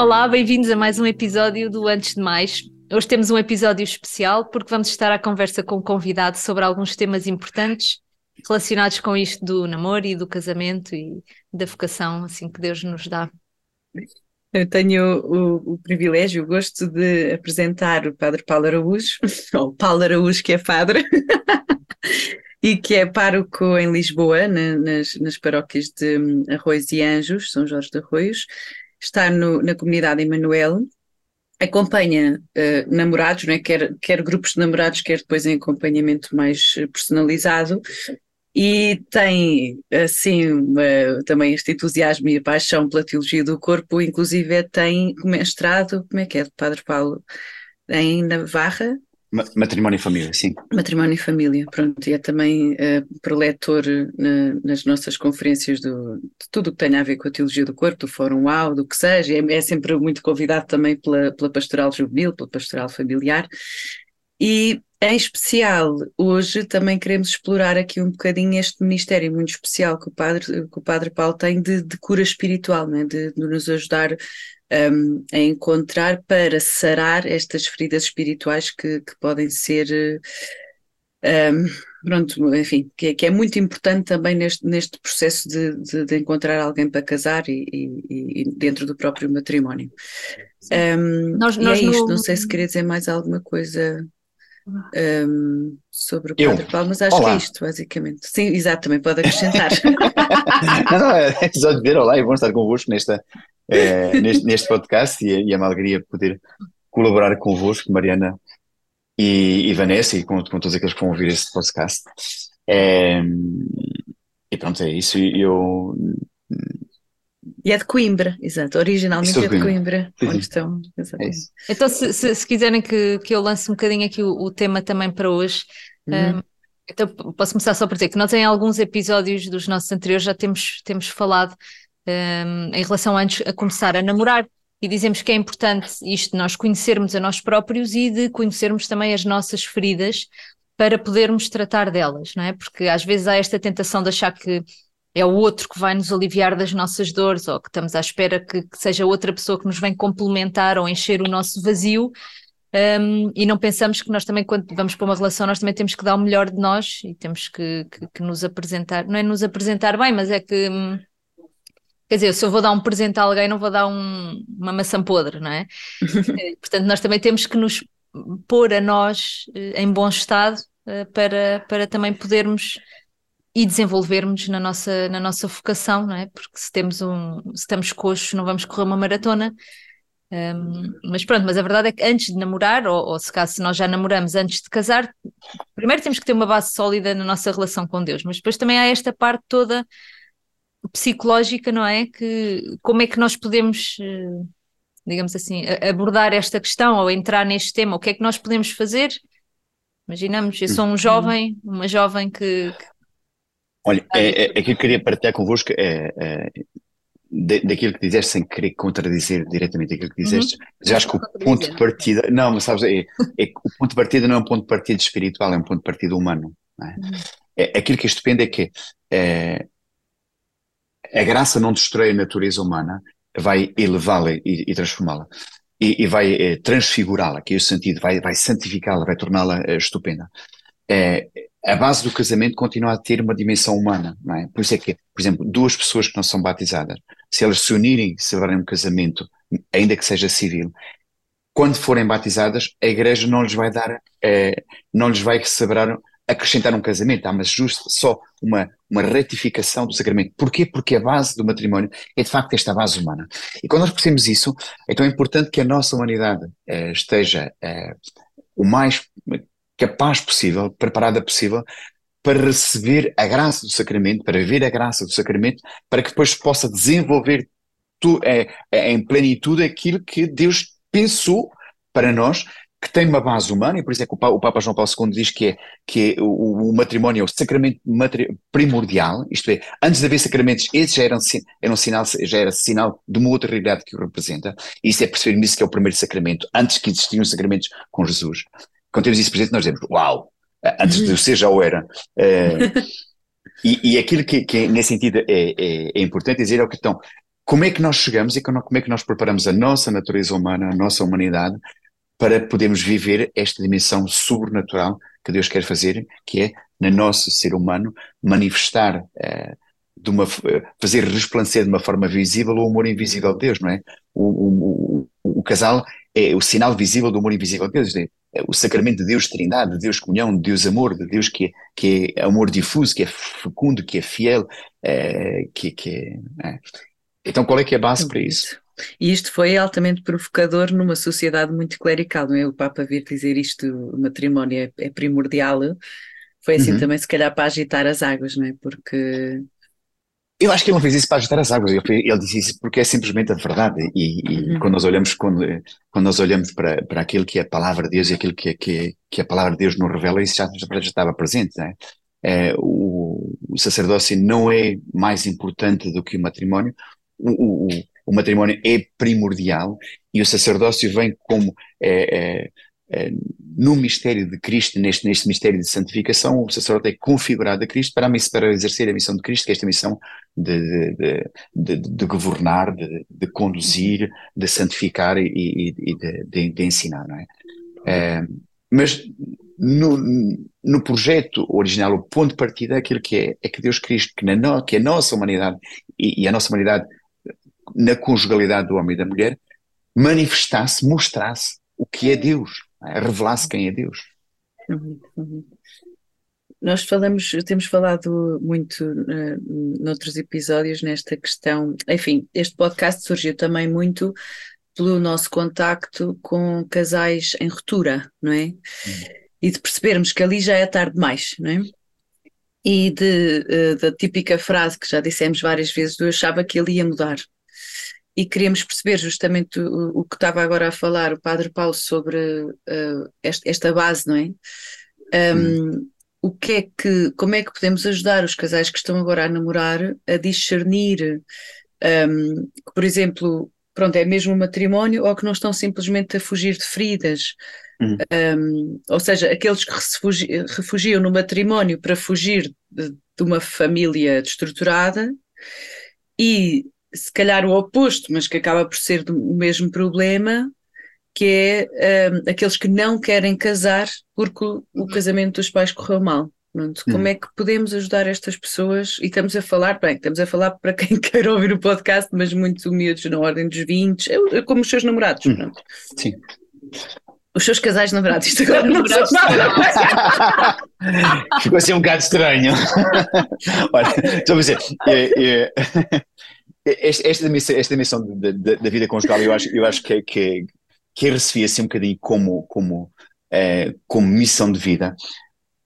Olá, bem-vindos a mais um episódio do Antes de Mais. Hoje temos um episódio especial porque vamos estar à conversa com um convidado sobre alguns temas importantes relacionados com isto do namoro e do casamento e da vocação assim que Deus nos dá. Eu tenho o, o, privilégio, o gosto de apresentar o Padre Paulo Araújo, ou Paulo Araújo que é padre, e que é pároco em Lisboa, na, nas, nas paróquias de Arroios e Anjos, São Jorge de Arroios, está no, na comunidade Emanuel, acompanha uh, namorados, né, quer, quer grupos de namorados, quer depois em acompanhamento mais personalizado, e tem assim uma, também este entusiasmo e paixão pela teologia do corpo, inclusive tem mestrado, como é que é, de Padre Paulo, em Navarra, Matrimónio e família, sim. Matrimónio e família, pronto, e é também uh, preletor na, nas nossas conferências do, de tudo o que tem a ver com a teologia do corpo, do Fórum UAU, do que seja, é, é sempre muito convidado também pela, pela pastoral juvenil, pela pastoral familiar, e em especial, hoje também queremos explorar aqui um bocadinho este ministério muito especial que o Padre, que o padre Paulo tem de, de cura espiritual, né? de, de nos ajudar um, a encontrar para sarar estas feridas espirituais que, que podem ser. Um, pronto, enfim, que, que, é muito importante também neste, neste processo de, de, de encontrar alguém para casar e, e, e, dentro do próprio matrimónio. Um, nós, nós é isto, no... não sei se queria dizer mais alguma coisa um, sobre o Padre Paulo, mas acho olá. que é isto, basicamente. Sim, exato, também pode acrescentar. não, não, é só dizer olá e bom estar convosco nesta, é, neste, neste podcast e, e é uma alegria poder colaborar convosco, Mariana e, e Vanessa, e com, com, todos aqueles que vão ouvir este podcast. É, e pronto, é isso. Eu. E é de Coimbra, exato. Originalmente é de Coimbra, onde estão. É então, se, se, se, quiserem que, que eu lance um bocadinho aqui o, o tema também para hoje. Uhum. Um, então, posso começar só por dizer que nós, em alguns episódios dos nossos anteriores, já temos, temos falado um, em relação antes a começar a namorar. E dizemos que é importante isto, nós conhecermos a nós próprios e de conhecermos também as nossas feridas para podermos tratar delas, não é? Porque às vezes há esta tentação de achar que é o outro que vai nos aliviar das nossas dores ou que estamos à espera que, que seja outra pessoa que nos vem complementar ou encher o nosso vazio. Um, e não pensamos que nós também, quando vamos para uma relação, nós também temos que dar o melhor de nós e temos que, que, que nos apresentar, não é nos apresentar bem, mas é que hum, Quer dizer, se eu vou dar um presente a alguém, não vou dar um, uma maçã podre, não é? Eh, portanto, nós também temos que nos pôr a nós eh, em bom estado eh, para, para também podermos e desenvolvermos na nossa, na nossa vocação, não é? Porque se temos um, se estamos coxos, não vamos correr uma maratona. Um, mas pronto, mas a verdade é que antes de namorar, ou, ou se caso nós já namoramos antes de casar, primeiro temos que ter uma base sólida na nossa relação com Deus, mas depois também há esta parte toda psicológica, não é? Que como é que nós podemos, eh, digamos assim, abordar esta questão ou entrar neste tema? O que é que nós podemos fazer? Imaginamos, eu sou um jovem, uma jovem que. que... Olha, é, é, é, que eu queria partilhar convosco é, é, daquilo que disseste, sem querer contradizer diretamente aquilo que disseste, uhum. já acho que o ponto de partida, não, mas sabes, é, é, o ponto de partida não é um ponto de partida espiritual, é um ponto de partida humano. É? Uhum. É, aquilo que é estupendo é que é, a graça não destrói a natureza humana, vai elevá-la e, e transformá-la. E, e, vai eh, transfigurá-la, que é o sentido, vai, vai santificá-la, vai torná-la eh, estupenda. É, a base do casamento continua a ter uma dimensão humana, não é? Por isso é que, por exemplo, duas pessoas que não são batizadas, se elas se unirem e celebrarem um casamento, ainda que seja civil, quando forem batizadas, a igreja não lhes vai dar, eh, não lhes vai celebrar acrescentar um casamento, ah, mas justo só uma, uma retificação do sacramento. Porquê? Porque a base do matrimónio é de facto esta base humana. E quando nós percebemos isso, então é importante que a nossa humanidade eh, esteja eh, o mais capaz possível, preparada possível, para receber a graça do sacramento, para ver a graça do sacramento, para que depois possa desenvolver tu, é, é, em plenitude aquilo que Deus pensou para nós que tem uma base humana, e por isso é que o Papa João Paulo II diz que, é, que é o, o, matrimónio é o sacramento primordial, isto é, antes de haver sacramentos, esse já era, era um sinal, já era sinal de uma outra realidade que o representa, e isso é perceber nisso que é o primeiro sacramento, antes que existiam sacramentos com Jesus. Quando temos isso presente, nós dizemos, uau, antes de ser já o era. Uh, e, e aquilo que, que, nesse sentido é, é, é importante dizer é o que estão, como é que nós chegamos e como é que nós preparamos a nossa natureza humana, a nossa humanidade, para podermos viver esta dimensão sobrenatural que Deus quer fazer, que é, na nosso ser humano, manifestar, uh, de uma, fazer resplandecer de uma forma visível o amor invisível de Deus, não é? O, o, o, o casal é o sinal visível do amor invisível de Deus, é, o sacramento de Deus Trindade, de Deus comunhão, de Deus amor, de Deus que é, que é amor difuso, que é fecundo, que é fiel, é, que, que é, é. Então qual é que é a base para isso? E isto foi altamente provocador numa sociedade muito clerical, não é? O Papa vir dizer isto, o matrimónio é, é primordial, foi assim uhum. também se calhar para agitar as águas, não é? Porque eu acho que ele não fez isso para agitar as águas, ele, disse isso porque é simplesmente a verdade. E, e uhum. quando nós olhamos, quando, quando nós olhamos para, para aquilo que é a palavra de Deus e aquilo que, é, que, que a palavra de Deus nos revela, isso já, já estava presente. Né? É, o, o, sacerdócio não é mais importante do que o matrimónio. O, o, o matrimónio é primordial e o sacerdócio vem como é, é no mistério de Cristo, neste, neste mistério de santificação, o sacerdote é configurado a Cristo para, para exercer a missão de Cristo, que é esta missão de, de, de, de governar, de, conduzir, de santificar e, e, e de, ensinar, não é? é mas no, no projeto original, o ponto de partida, aquilo que é, é que Deus Cristo, que, na, que a nossa humanidade e, e a nossa humanidade na conjugalidade do homem e da mulher, manifestasse, mostrasse o que é Deus revelasse quem é Deus. Uhum, uhum. Nós falamos, temos falado muito uh, noutros episódios nesta questão. Enfim, este podcast surgiu também muito pelo nosso contacto com casais em ruptura, não é? Uhum. E de percebermos que ali já é tarde demais, não é? E de, uh, da típica frase que já dissemos várias vezes, eu achava que ele ia mudar e queríamos perceber justamente o, o, que estava agora a falar o Padre Paulo sobre uh, esta, esta, base, não é? Um, hum. O que é que, como é que podemos ajudar os casais que estão agora a namorar a discernir um, que, por exemplo, pronto, é mesmo um matrimónio ou que não estão simplesmente a fugir de feridas? Hum. Um, ou seja, aqueles que refugiam, refugiam no matrimónio para fugir de, de uma família destruturada e se calhar o oposto, mas que acaba por ser o mesmo problema, que é um, aqueles que não querem casar porque o, o casamento dos pais correu mal. Pronto, como hum. é que podemos ajudar estas pessoas? E estamos a falar, bem, estamos a falar para quem quer ouvir o podcast, mas muito humildes na ordem dos 20, como os seus namorados. Hum. Pronto. Sim. Os seus casais namorados, isto agora não namorados. Ficou assim um bocado estranho. Olha, estou a dizer, é, é, esta, esta, dimensão, esta dimensão da vida conjugal eu acho, eu acho que, que, que eu recebi assim um bocadinho como, como, é, como missão de vida,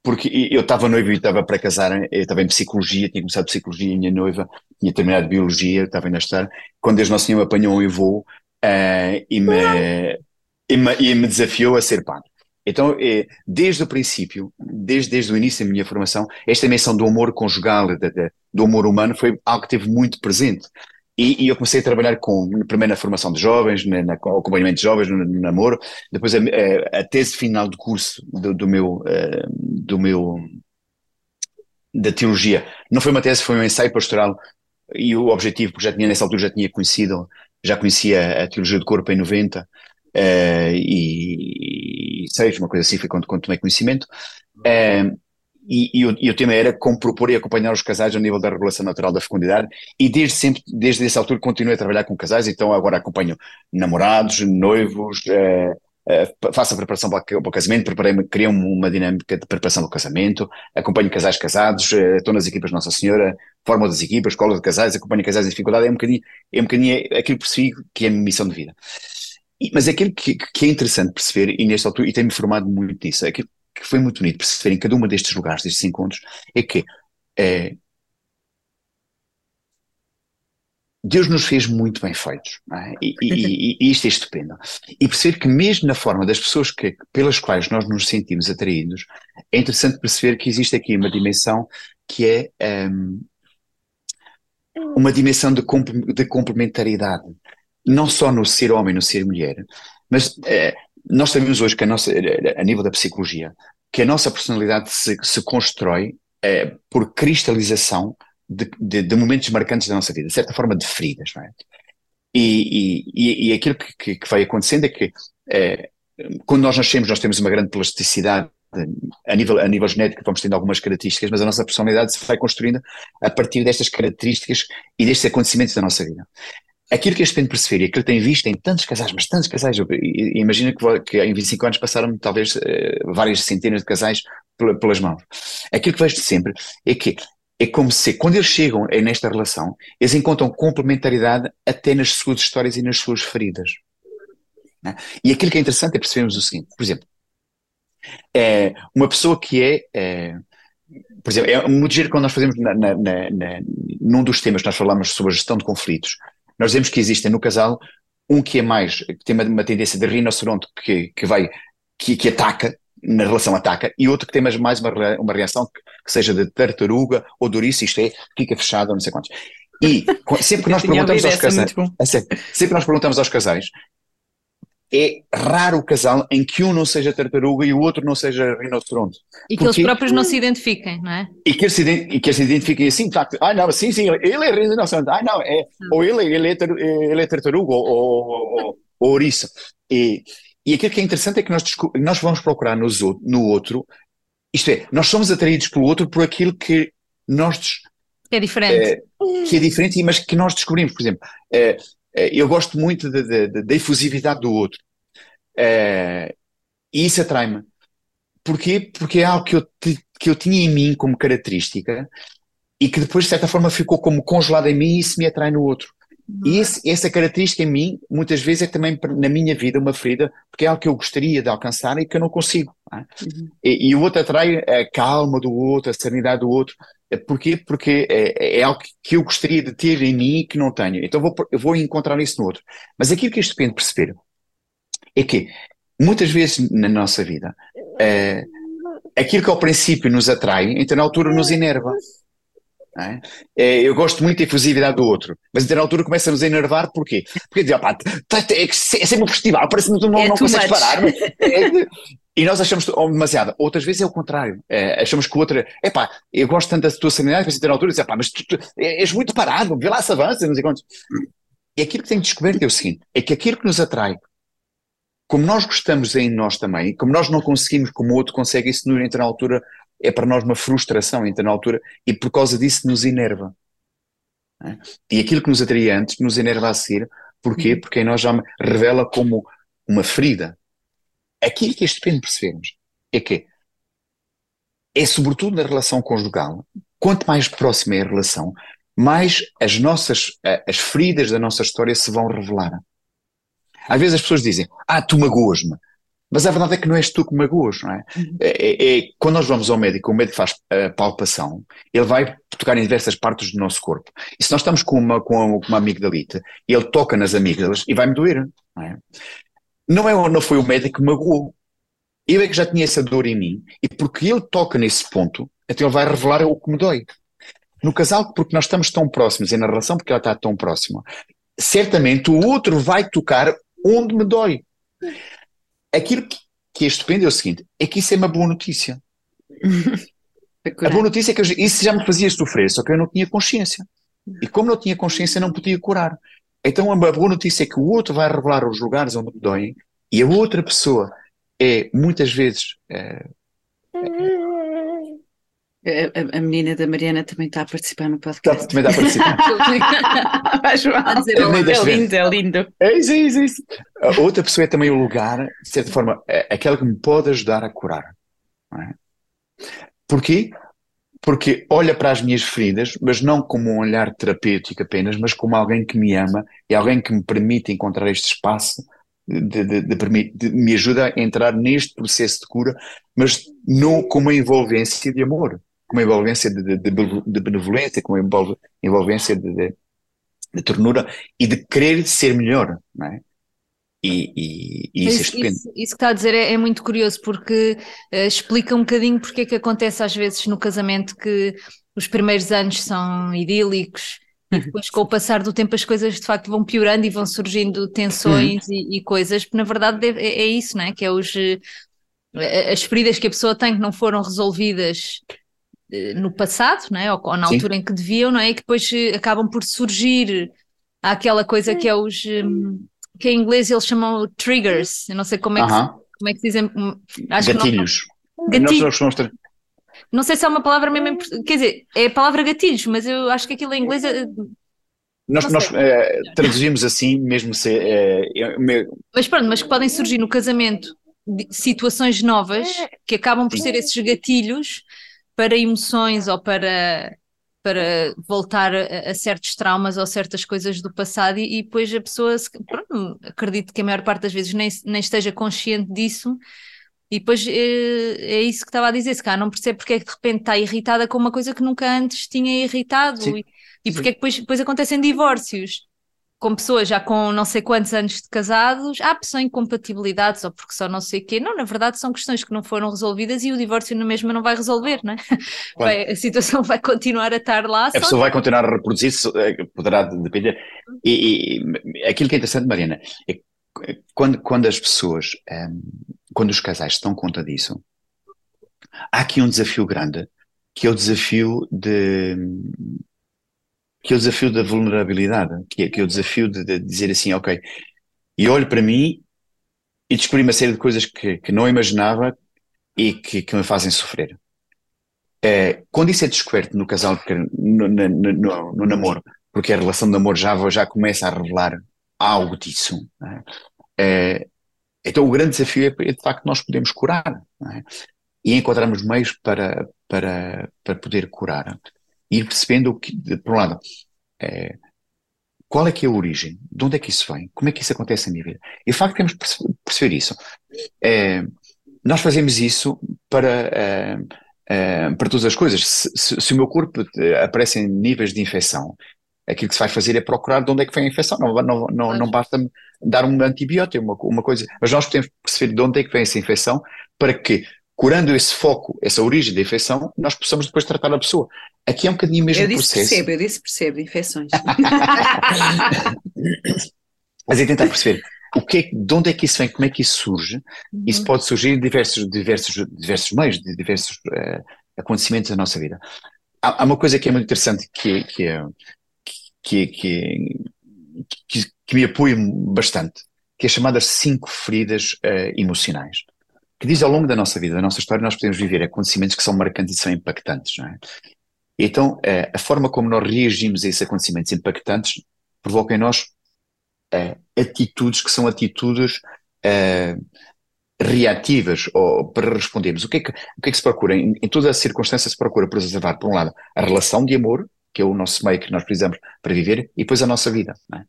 porque eu estava noivo e estava para casar, eu estava em psicologia, tinha começado psicologia, minha noiva tinha terminado biologia, estava ainda a estar, quando Deus Nosso Senhor me apanhou em voo uh, e, me, e, me, e me desafiou a ser padre. Então, é, desde o princípio, desde, desde o início da minha formação, esta menção do amor conjugal, de, de, do amor humano, foi algo que teve muito presente. E, e, eu comecei a trabalhar com, primeiro na formação de jovens, na, na acompanhamento de jovens, no, no namoro, depois a, a, a, tese final do curso do, do meu, do meu, da teologia. Não foi uma tese, foi um ensaio pastoral e o objetivo, porque já tinha, nessa altura já tinha conhecido, já conhecia a teologia do corpo em 90, uh, e, e seis, uma coisa assim, foi quando, quando tomei conhecimento. E, e, o, e, o, tema era como propor e acompanhar os casais ao nível da regulação natural da fecundidade e desde sempre, desde essa altura continuei a trabalhar com casais, então agora acompanho namorados, noivos, eh, eh, faço a preparação para, para o casamento, preparei criei uma dinâmica de preparação do casamento, acompanho casais casados, eh, estou nas equipas Nossa Senhora, formo das equipas, escola de casais, acompanho casais em dificuldade, é um bocadinho, é um bocadinho aquilo que percebi que é a minha missão de vida. Mas aquilo que, que, é interessante perceber, e nesta altura, e tem-me formado muito nisso, aquilo que foi muito bonito perceber em cada uma destes lugares, destes encontros, é que é, Deus nos fez muito bem feitos, é? e, e, e, isto é estupendo. E perceber que mesmo na forma das pessoas que, pelas quais nós nos sentimos atraídos, é interessante perceber que existe aqui uma dimensão que é um, uma dimensão de, de complementaridade, não só no ser homem, no ser mulher, mas é, nós sabemos hoje que a nossa, a nível da psicologia, que a nossa personalidade se, se constrói é, por cristalização de, de, de, momentos marcantes da nossa vida, de certa forma de feridas, não é? E, e, e aquilo que, que, vai acontecendo é que é, quando nós nascemos nós temos uma grande plasticidade a nível, a nível genético vamos tendo algumas características, mas a nossa personalidade se vai construindo a partir destas características e destes acontecimentos da nossa vida. Aquilo que este Pedro perceber e aquilo que tem visto em tantos casais, mas tantos casais, imagina que, que em 25 anos passaram talvez eh, várias centenas de casais pelas mãos. Aquilo que vejo sempre é que é como se, quando eles chegam nesta relação, eles encontram complementaridade até nas suas histórias e nas suas feridas. Né? E aquilo que é interessante é percebermos o seguinte, por exemplo, é uma pessoa que é, é por exemplo, é muito giro quando nós fazemos na, na, na, num dos temas que nós falamos sobre a gestão de conflitos, nós vemos que existem no casal um que é mais, que tem uma, uma tendência de rinoceronte que, que vai, que, que ataca, na relação ataca, e outro que tem mais, mais uma, uma reação que, que seja de tartaruga ou de ouriço, isto é, fica fechado, não sei quantos. E sempre que nós perguntamos aos casais, sempre nós perguntamos aos casais, é raro o casal em que um não seja tartaruga e o outro não seja rinoceronte. E que Porque, eles próprios não se identifiquem, não é? E que eles se, e que eles se identifiquem assim, de facto, ah não, sim, sim, ele é rinoceronte, ah não, é, ou ele, ele, é, ele é tartaruga ou, ou, ou, ou ouriço. E, e aquilo que é interessante é que nós, nós vamos procurar nos, no outro, isto é, nós somos atraídos pelo outro por aquilo que nós... Que é diferente. É, que é diferente, mas que nós descobrimos, por exemplo, é, eu gosto muito da efusividade do outro. e isso atrai-me. Porquê? Porque é algo que eu, que eu tinha em mim como característica e que depois, de certa forma, ficou como congelado em mim e isso me atrai no outro. E esse, essa característica em mim, muitas vezes, é também na minha vida uma ferida, porque é algo que eu gostaria de alcançar e que eu não consigo. Não é? uhum. e, e, o outro atrai a calma do outro, a serenidade do outro. Porquê? Porque é, é, algo que eu gostaria de ter em mim e que não tenho. Então vou, eu vou encontrar isso no outro. Mas aquilo que este depende perceber é que, muitas vezes na nossa vida, é, aquilo que ao princípio nos atrai, então na altura nos enerva. É? É, eu gosto muito da efusividade do outro, mas a altura começa-nos a enervar, porquê? Porque diz, opa, tá, tá, é, é sempre um festival, parece que não, é não consegues parar. É, e nós achamos oh, demasiado. Outras vezes é o contrário. É, achamos que o outro é pá, eu gosto tanto da tua serenidade, mas a altura diz, pá, mas tu, tu, és muito parado, vê lá se avança, não sei quantos. E aquilo que tenho descoberto é o seguinte: é que aquilo que nos atrai, como nós gostamos em nós também, como nós não conseguimos, como o outro consegue, isso entra na altura é para nós uma frustração, então na altura, e por causa disso nos enerva. É? E aquilo que nos atraía antes nos enerva a seguir, porquê? Uhum. Porque em nós já revela como uma ferida. Aquilo que este depende percebermos é que é sobretudo na relação conjugal, quanto mais próxima é a relação, mais as nossas, as feridas da nossa história se vão revelar. Às vezes as pessoas dizem, ah, tu magoas-me. Mas a verdade é que não és tu que magoas, não é? Uhum. É, é, é? Quando nós vamos ao médico, o médico faz a palpação, ele vai tocar em diversas partes do nosso corpo. E se nós estamos com uma, com uma amigdalite, ele toca nas amígdalas e vai-me doer, não é? Não, é, não foi o médico que magoou. Eu é que já tinha essa dor em mim, e porque ele toca nesse ponto, então ele vai revelar o que me dói. No casal, porque nós estamos tão próximos, e na relação, porque ela está tão próxima, certamente o outro vai tocar onde me dói. Aquilo que, que é estupendo é o seguinte: é que isso é uma boa notícia. a boa notícia é que eu, isso já me fazia sofrer, só que eu não tinha consciência. E como não tinha consciência, não podia curar. Então a boa notícia é que o outro vai revelar os lugares onde me doem e a outra pessoa é muitas vezes é, a, a, menina da Mariana também está a participar no podcast. também está a participar. Vai, João. É lindo, é lindo. É isso, é isso, é isso. A outra pessoa é também o lugar, de certa forma, é aquela que me pode ajudar a curar. Não é? Porquê? Porque olha para as minhas feridas, mas não como um olhar terapêutico apenas, mas como alguém que me ama e alguém que me permite encontrar este espaço de, de, de, de, me ajuda a entrar neste processo de cura, mas não com uma envolvência de amor com uma envolvência de, de, de benevolência, com uma envolvência de, de, ternura e de querer ser melhor, não é? E, e, e isso, é isso, é isso, isso, que está a dizer é, é muito curioso porque uh, explica um bocadinho porque é que acontece às vezes no casamento que os primeiros anos são idílicos e depois com o passar do tempo as coisas de facto vão piorando e vão surgindo tensões uhum. e, e, coisas, porque na verdade é, é, isso, não é? Que é os, eh, as feridas que a pessoa tem que não foram resolvidas no passado, não é? ou, ou na Sim. altura em que deviam, não é? E que depois acabam por surgir aquela coisa que é os um, que em inglês eles chamam triggers, eu não sei como é que, uh -huh. como é que se dizem. Hum, acho gatilhos. Que não, gatilhos. Nós, não sei se é uma palavra mesmo, quer dizer, é a palavra gatilhos, mas eu acho que aquilo em inglês é, nós, nós é, traduzimos assim, mesmo se. É, é, mas pronto, mas que podem surgir no casamento situações novas que acabam por ser esses gatilhos para emoções ou para, para voltar a, a certos traumas ou certas coisas do passado e, e depois a pessoa, pronto, acredito que a maior parte das vezes nem, nem esteja consciente disso. E depois é, é isso que estava a dizer, se cá não percebe porque é que de repente está irritada com uma coisa que nunca antes tinha irritado e, e porque é que depois, depois acontecem divórcios com pessoas já com não sei quantos anos de casados, há são incompatibilidades ou porque só não sei o quê. Não, na verdade são questões que não foram resolvidas e o divórcio na mesma não vai resolver, não é? Vai, a situação vai continuar a estar lá. A pessoa vai continuar a reproduzir-se, eh, poderá depender. E, e, aquilo que é interessante, Mariana, é quando, quando as pessoas, um, ehm, quando os casais estão conta disso, há aqui um desafio grande, que é o desafio de que é o desafio da vulnerabilidade, que é, que é o desafio de, de, dizer assim, ok, e olho para mim e descobri uma série de coisas que, que não imaginava e que, que me fazem sofrer. É, quando isso é descoberto no casal, no, no, no, no, namoro, porque a relação de namoro já, já começa a revelar algo disso, é? É, então o grande desafio é, é de facto nós podemos curar é? e encontrarmos meios para, para, para poder curar ir percebendo o que, por um lado, é, qual é que é a origem, de onde é que isso vem, como é que isso acontece na minha vida. E de facto temos que perceber isso. É, nós fazemos isso para, é, para todas as coisas. Se, se, se, o meu corpo aparece em níveis de infecção, aquilo que se vai fazer é procurar de onde é que vem a infecção. Não, não, não, não basta dar um antibiótico, uma, uma coisa. Mas nós temos que perceber de onde é que vem essa infecção para que curando esse foco, essa origem da infecção, nós possamos depois tratar a pessoa. Aqui é um bocadinho o mesmo eu disse processo. Percebo, eu disse percebo, infecções. Mas é tentar perceber o que é, de onde é que isso vem, como é que isso surge. Uhum. Isso pode surgir de diversos, diversos, diversos meios, de diversos uh, acontecimentos da nossa vida. Há, há, uma coisa que é muito interessante que, que, que, que, que, que me apoia bastante, que é chamadas cinco feridas uh, emocionais que diz ao longo da nossa vida, da nossa história, nós podemos viver acontecimentos que são marcantes e são impactantes, não é? Então, eh, a forma como nós reagimos a esses acontecimentos impactantes provoca em nós uh, atitudes que são atitudes uh, reativas ou para respondermos. O que é que, o que, é que se procura? Em, em todas as circunstâncias se procura preservar, por um lado, a relação de amor, que é o nosso meio que nós precisamos para viver, e depois a nossa vida. É?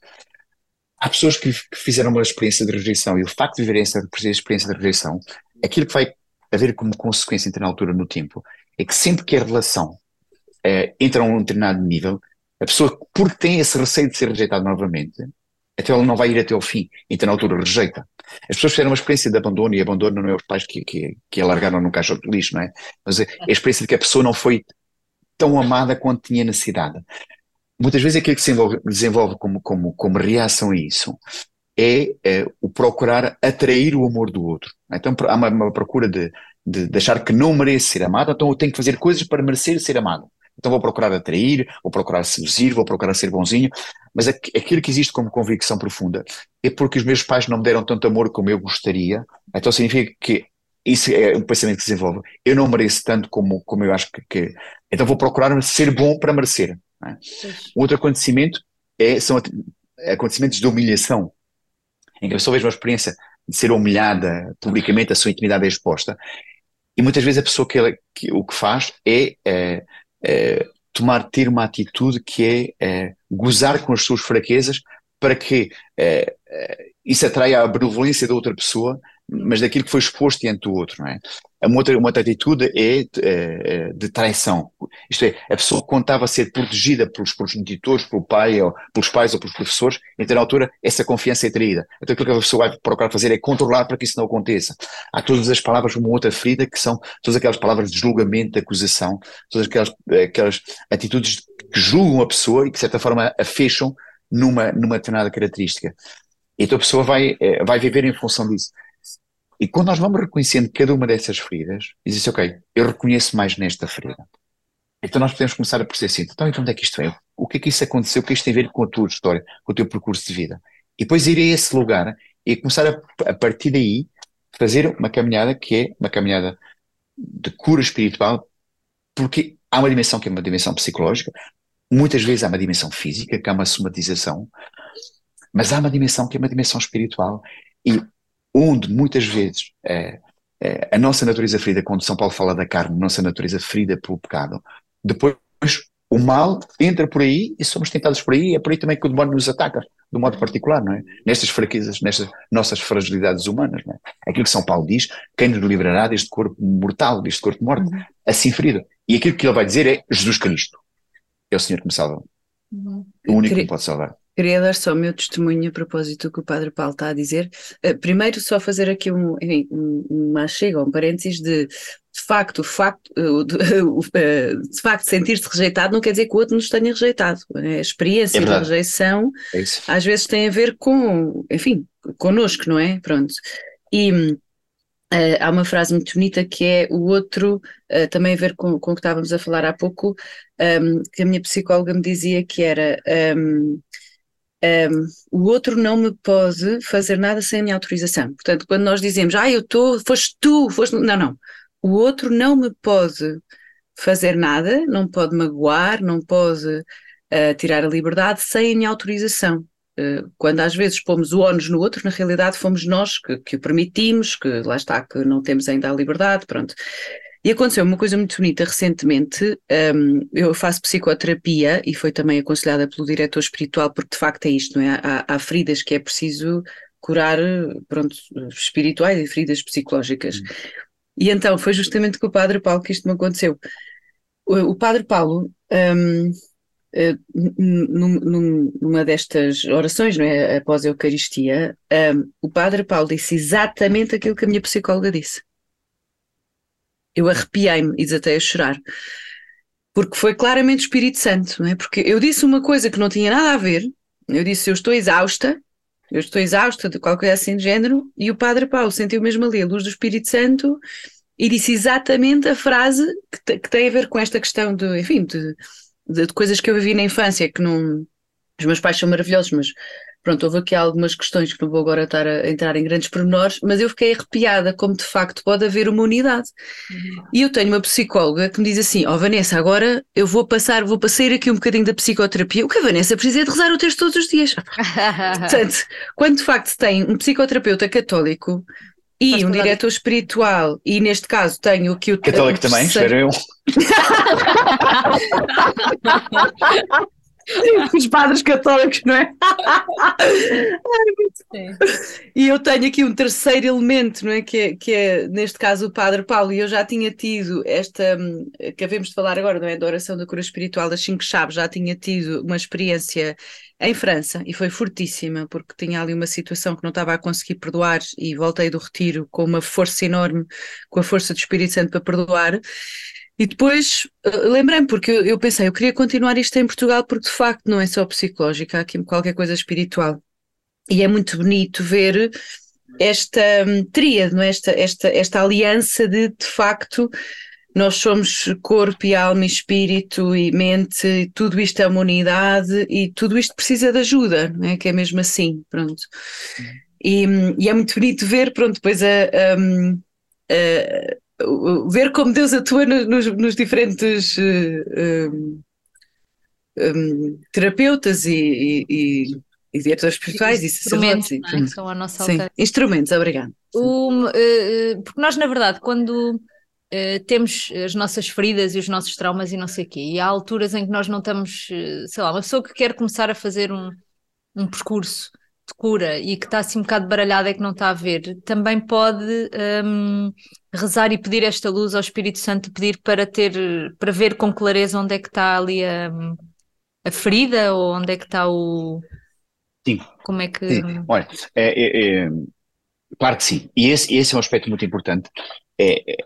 Há pessoas que, que, fizeram uma experiência de rejeição e o facto de viverem essa experiência de rejeição aquilo que vai haver como consequência entre na altura no tempo é que sempre que a relação é, entra a um determinado nível, a pessoa, porque tem esse receio de ser rejeitada novamente, até ela não vai ir até ao fim, então na altura rejeita. As pessoas fizeram uma experiência de abandono, e abandono não é os pais que, que, que a largaram num caixote de lixo, não é? Mas é a experiência de que a pessoa não foi tão amada quanto tinha necessidade. Muitas vezes aquilo que se desenvolve, desenvolve como, como, como reação a isso é, é, o procurar atrair o amor do outro. Então há uma, uma procura de, de, de, achar que não merece ser amado, então eu tenho que fazer coisas para merecer ser amado. Então vou procurar atrair, vou procurar seduzir, vou procurar ser bonzinho, mas aquilo que existe como convicção profunda é porque os meus pais não me deram tanto amor como eu gostaria, então significa que isso é um pensamento que se desenvolve. Eu não mereço tanto como, como eu acho que, que... Então vou procurar ser bom para merecer. É? Outro acontecimento é, são acontecimentos de humilhação em que a pessoa veja uma experiência de ser humilhada publicamente, a sua intimidade é exposta, e muitas vezes a pessoa que, ela, que o que faz é, é, é, tomar, ter uma atitude que é, é gozar com as suas fraquezas para que isso atraia a benevolência da outra pessoa, mas daquilo que foi exposto diante do outro, não é? Uma outra, uma outra atitude é, é, é de traição. Isto é, a pessoa contava ser protegida pelos progenitores, pelo pai, ou pelos pais ou pelos professores, então na altura essa confiança é traída. Então aquilo que a pessoa vai procurar fazer é controlar para que isso não aconteça. Há todas as palavras, uma outra ferida, que são todas aquelas palavras de julgamento, de acusação, todas aquelas, aquelas atitudes que julgam a pessoa e que de certa forma a fecham numa, numa determinada característica. Então a pessoa vai, eh, vai viver em função disso. E quando nós vamos reconhecendo cada uma dessas feridas, diz assim, ok, eu reconheço mais nesta ferida. Então nós podemos começar a perceber assim, então, então onde é que isto vem? O que é que isso aconteceu? O que é que isto tem a ver com a tua história, com o teu percurso de vida? E depois ir a esse lugar e começar a, a partir daí fazer uma caminhada que é uma caminhada de cura espiritual, porque há uma dimensão que é uma dimensão psicológica, muitas vezes há uma dimensão física, que há uma somatização, mas há uma dimensão que é uma dimensão espiritual e onde muitas vezes é, é, a nossa natureza ferida, quando São Paulo fala da carne, nossa natureza ferida pelo pecado, depois o mal entra por aí e somos tentados por aí, é por aí também que o demónio nos ataca, de um modo particular, não é? Nestas fraquezas, nestas nossas fragilidades humanas, não é? Aquilo que São Paulo diz, quem nos livrará deste corpo mortal, deste corpo morto, uhum. assim ferido. E aquilo que ele vai dizer é Jesus Cristo. É o Senhor que me salva. Uhum. O único Queria... que me pode salvar. Queria dar só o meu testemunho a propósito do que o Padre Paulo está a dizer. Uh, primeiro, só fazer aqui um, enfim, um, uma chega, um parênteses de de facto, o facto, de, de facto sentir-se rejeitado não quer dizer que o outro nos tenha rejeitado. A experiência é da rejeição é às vezes tem a ver com, enfim, connosco, não é? Pronto. E uh, há uma frase muito bonita que é o outro, uh, também a ver com, com o que estávamos a falar há pouco, um, que a minha psicóloga me dizia que era. Um, um, o outro não me pode fazer nada sem a minha autorização. Portanto, quando nós dizemos, ah, eu estou, foste tu, foste. Não, não. O outro não me pode fazer nada, não pode magoar, não pode uh, tirar a liberdade sem a minha autorização. Uh, quando às vezes pomos o ónus no outro, na realidade fomos nós que, que o permitimos, que lá está, que não temos ainda a liberdade, pronto. E aconteceu uma coisa muito bonita recentemente. Um, eu faço psicoterapia e foi também aconselhada pelo diretor espiritual, porque de facto é isto, não é? Há, há feridas que é preciso curar, pronto, espirituais e feridas psicológicas. Hum. E então foi justamente com o Padre Paulo que isto me aconteceu. O, o Padre Paulo, um, num, numa destas orações, não é, após a Eucaristia, um, o Padre Paulo disse exatamente aquilo que a minha psicóloga disse. Eu arrepiei-me e desatei a chorar. Porque foi claramente o Espírito Santo, não é? Porque eu disse uma coisa que não tinha nada a ver, eu disse eu estou exausta, eu estou exausta de qualquer assim de género, e o Padre Paulo sentiu mesmo ali a luz do Espírito Santo e disse exatamente a frase que, que tem a ver com esta questão de, enfim, de, de, de, coisas que eu vivi na infância, que não. Os meus pais são maravilhosos, mas pronto, houve aqui algumas questões que não vou agora estar a entrar em grandes pormenores, mas eu fiquei arrepiada como de facto pode haver uma unidade. Uhum. E eu tenho uma psicóloga que me diz assim: Ó oh, Vanessa, agora eu vou passar, vou passar aqui um bocadinho da psicoterapia. O que a Vanessa precisa é de rezar o texto todos os dias. Portanto, quando de facto tem um psicoterapeuta católico e um diretor espiritual, e neste caso tenho aqui o. Católico também, espero eu. Os padres católicos, não é? e eu tenho aqui um terceiro elemento, não é? Que, é? que é, neste caso, o Padre Paulo, e eu já tinha tido esta, hum, que havemos de falar agora, não é? Da oração da cura espiritual das cinco chaves, já tinha tido uma experiência em França e foi fortíssima, porque tinha ali uma situação que não estava a conseguir perdoar e voltei do retiro com uma força enorme, com a força do Espírito Santo para perdoar. E depois uh, lembrei-me, porque eu, eu, pensei, eu queria continuar isto em Portugal, porque de facto não é só psicológica, há aqui qualquer coisa espiritual. E é muito bonito ver esta um, tríade, não é? esta, esta, esta aliança de, de facto, nós somos corpo e alma e espírito e mente, e tudo isto é uma unidade e tudo isto precisa de ajuda, não é? que é mesmo assim, pronto. E, hum, e é muito bonito ver, pronto, depois a, a, hum, a ver como Deus atua nos, nos diferentes uh, um, um, terapeutas e, e, e diretores espirituais e sacerdotes. É? São a nossa Sim, instrumentos, obrigado. Uh, uh, porque nós, na verdade, quando uh, temos as nossas feridas e os nossos traumas e não sei o quê, e há alturas em que nós não estamos, sei lá, uma pessoa que quer começar a fazer um, um percurso de cura e que está assim um bocado baralhada e que não está a ver, também pode um, rezar e pedir esta luz ao Espírito Santo, pedir para ter, para ver com clareza onde é que está ali a, a ferida ou onde é que está o. Sim. Como é que. Sim. Olha, é, é, é, claro que sim. E esse, esse é um aspecto muito importante. É, é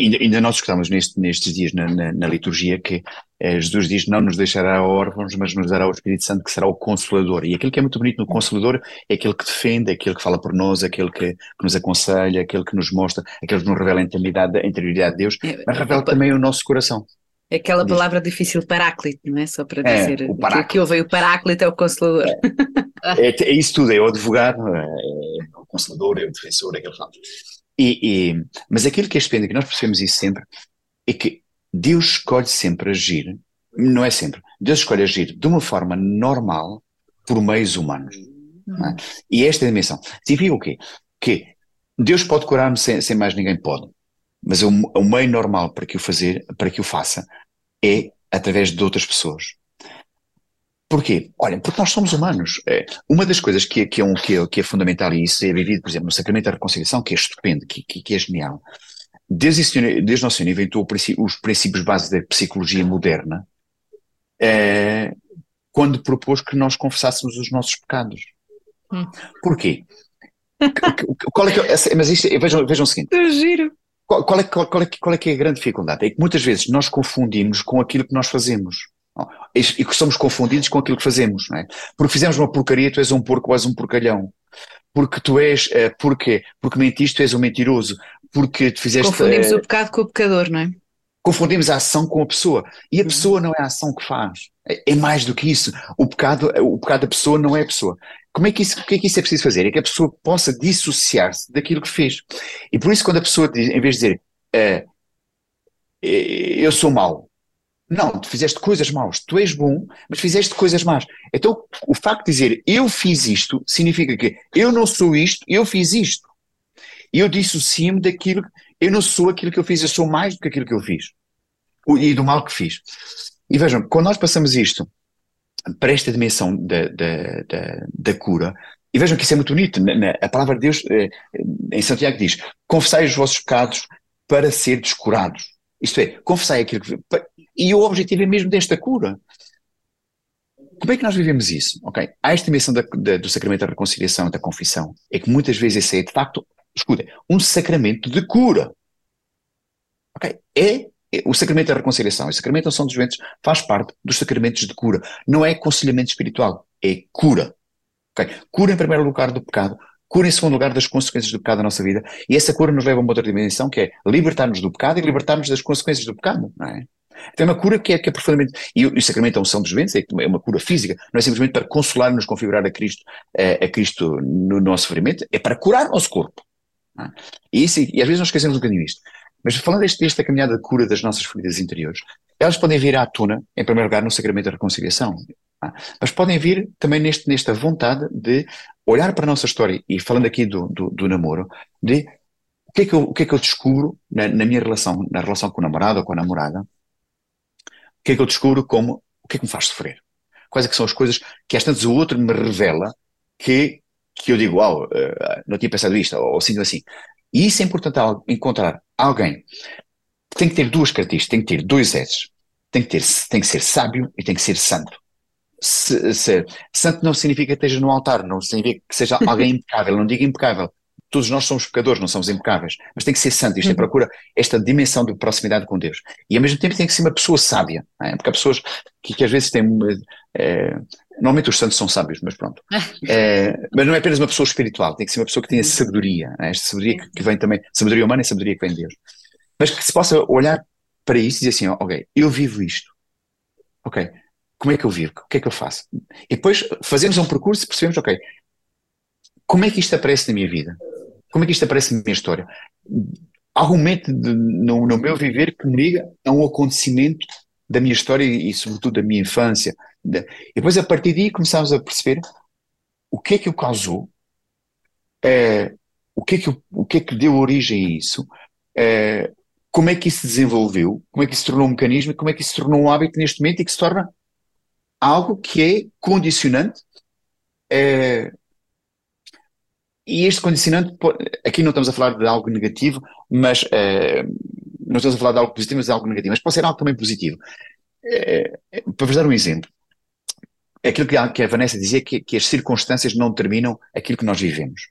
ainda, ainda nós escutamos neste, nestes dias na, na, na liturgia que eh, Jesus diz não nos deixará órfãos, mas nos dará o Espírito Santo que será o Consolador. E aquilo que é muito bonito no Consolador é aquele que defende, é aquele que fala por nós, é aquele que, que nos aconselha, é aquele que nos mostra, aquele que nos revela a intimidade, a interioridade de Deus, mas revela também o nosso coração. É aquela palavra difícil, paráclito, não é? Só para é, dizer o que, que houve o paráclito é o consolador. É, é, é, isso tudo, é o advogado, é, o consolador, é o defensor, é aquele fala. E, e, mas aquilo que é estupendo, que nós percebemos isso sempre, é que Deus escolhe sempre agir, não é sempre, Deus escolhe agir de uma forma normal por meios humanos. É? E esta é a dimensão. Significa o quê? Que Deus pode curar-me sem, sem mais ninguém, pode. Mas o, o meio normal para que o fazer, para que o faça, é através de outras pessoas. Porquê? Olha, porque nós somos humanos. É, uma das coisas que é, que, é um, que, é, que é fundamental, e isso é vivido, por exemplo, no Sacramento da Reconciliação, que é estupendo, que, que, que é genial. Deus, Deus Nosso Senhor inventou os princípios básicos da psicologia moderna é, quando propôs que nós confessássemos os nossos pecados. Hum. Porquê? qual é que, é, mas isto, vejam, vejam o seguinte. giro. Qual, qual, é, qual, qual, é, qual é que é a grande dificuldade? É que muitas vezes nós confundimos com aquilo que nós fazemos. E que somos confundidos com aquilo que fazemos, não é? Porque fizemos uma porcaria, tu és um porco ou és um porcalhão. Porque tu és, uh, porquê? Porque mentiste, tu és um mentiroso. Porque tu fizeste. Confundimos uh, o pecado com o pecador, não é? Confundimos a ação com a pessoa. E a uhum. pessoa não é a ação que faz. É, é mais do que isso. O pecado, o pecado da pessoa não é a pessoa. Como é que isso, o que é que isso é preciso fazer? É que a pessoa possa dissociar-se daquilo que fez. E por isso, quando a pessoa diz, em vez de dizer uh, eu sou mau, não, tu fizeste coisas maus, tu és bom, mas fizeste coisas más. Então, o facto de dizer eu fiz isto significa que eu não sou isto, eu fiz isto. Eu dissocio-me daquilo, eu não sou aquilo que eu fiz, eu sou mais do que aquilo que eu fiz. E do mal que fiz. E vejam, quando nós passamos isto para esta dimensão da, da, da, da cura, e vejam que isso é muito bonito, na, na, a palavra de Deus eh, em Santiago diz: confessai os vossos pecados para ser descurados. Isto é, confessai aquilo que. E o objetivo é mesmo desta cura. Como é que nós vivemos isso? Ok, há esta dimensão da, da, do sacramento da reconciliação, da confissão, é que muitas vezes esse é de facto, escuta, um sacramento de cura. Ok, é o sacramento da reconciliação, o sacramento da unção dos ventos faz parte dos sacramentos de cura. Não é aconselhamento espiritual, é cura. Okay? Cura em primeiro lugar do pecado, cura em segundo lugar das consequências do pecado na nossa vida, e essa cura nos leva a uma outra dimensão que é libertar-nos do pecado e libertar-nos das consequências do pecado, não é? Então é uma cura que é, que é profundamente. E o, sacramento da unção dos ventos é, é uma cura física, não é simplesmente para consolar-nos, configurar a Cristo, a, a Cristo no nosso sofrimento, é para curar o nosso corpo. É? E, isso, e às vezes nós esquecemos um bocadinho isto. Mas falando deste, desta caminhada de cura das nossas feridas interiores, elas podem vir à tona, em primeiro lugar, no sacramento da reconciliação, é? mas podem vir também neste, nesta vontade de olhar para a nossa história, e falando aqui do, do, do namoro, de o que, é que eu, o que é que eu descubro na, na, minha relação, na relação com o namorado ou com a namorada, que é que eu descubro como, o que é que me faz sofrer? Quais é que são as coisas que às tantas o outro me revela que, que eu digo, uau, uh, não tinha pensado isto, ou, ou sinto assim. E isso é importante encontrar alguém que tem que ter duas características, tem que ter dois S. Tem que, ter, tem que ser sábio e tem que ser santo. Se, se, santo não significa que esteja no altar, não significa que seja alguém impecável, não diga impecável. Todos nós somos pecadores, não somos impecáveis, mas tem que ser santo. Isto é uhum. procura esta dimensão de proximidade com Deus. E ao mesmo tempo tem que ser uma pessoa sábia, é? porque há pessoas que, que, às vezes têm. É, normalmente os santos são sábios, mas pronto. É, mas não é apenas uma pessoa espiritual, tem que ser uma pessoa que tenha sabedoria, é? esta sabedoria que, que, vem também, sabedoria humana e sabedoria que vem de Deus. Mas que se possa olhar para isso e dizer assim: ok, eu vivo isto. Ok, como é que eu vivo? O que é que eu faço? E depois fazemos um percurso e percebemos: ok, como é que isto aparece na minha vida? Como é que isto aparece na minha história? Algum momento de, no, no, meu viver que me liga a um acontecimento da minha história e, sobretudo, da minha infância. E depois, a partir daí, começámos a perceber o que é que o causou, é, o, que é que, o que é que deu origem a isso, é, como é que isso se desenvolveu, como é que isso se tornou um mecanismo, como é que isso se tornou um hábito neste momento e que se torna algo que é condicionante é, e este condicionante, aqui não estamos a falar de algo negativo, mas uh, não estamos a falar de algo positivo, mas de algo negativo, mas pode ser algo também positivo. Uh, para vos dar um exemplo, aquilo que a, que a Vanessa dizia, que, que, as circunstâncias não determinam aquilo que nós vivemos.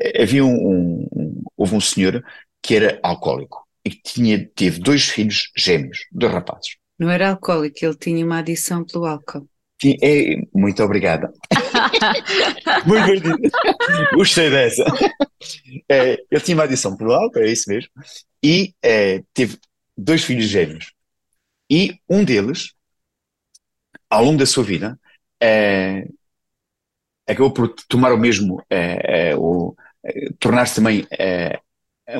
É? Havia um, um, houve um senhor que era alcoólico e que tinha, teve dois filhos gêmeos, dois rapazes. Não era alcoólico, ele tinha uma adição pelo álcool. É, muito obrigada. muito divertido. Gostei dessa. É, ele tinha uma adição pelo álcool, é isso mesmo. E é, teve dois filhos gêmeos. E um deles, ao longo da sua vida, é, acabou por tomar o mesmo, é, é, o, tornar-se também,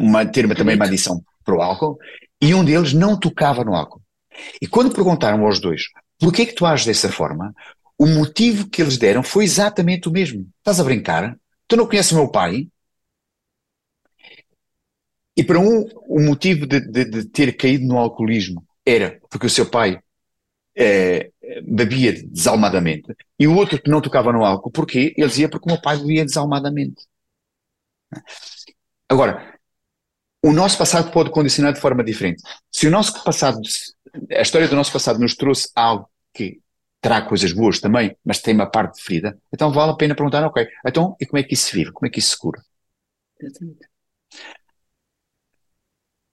uma, ter uma, também uma adição para o álcool, e um deles não tocava no álcool. E quando perguntaram aos dois, porquê que tu ages dessa forma? O motivo que eles deram foi exatamente o mesmo. Estás a brincar? Tu não conheces o meu pai? E para um, o motivo de, de, de ter caído no alcoolismo era porque o seu pai é, bebia desalmadamente, e o outro que não tocava no álcool, porquê? Ele dizia porque o meu pai bebia desalmadamente. Agora, o nosso passado pode condicionar de forma diferente. Se o nosso passado, a história do nosso passado nos trouxe algo que terá coisas boas também, mas tem uma parte de ferida, então vale a pena perguntar, ok, então e como é que isso se vive? Como é que isso se cura? Exatamente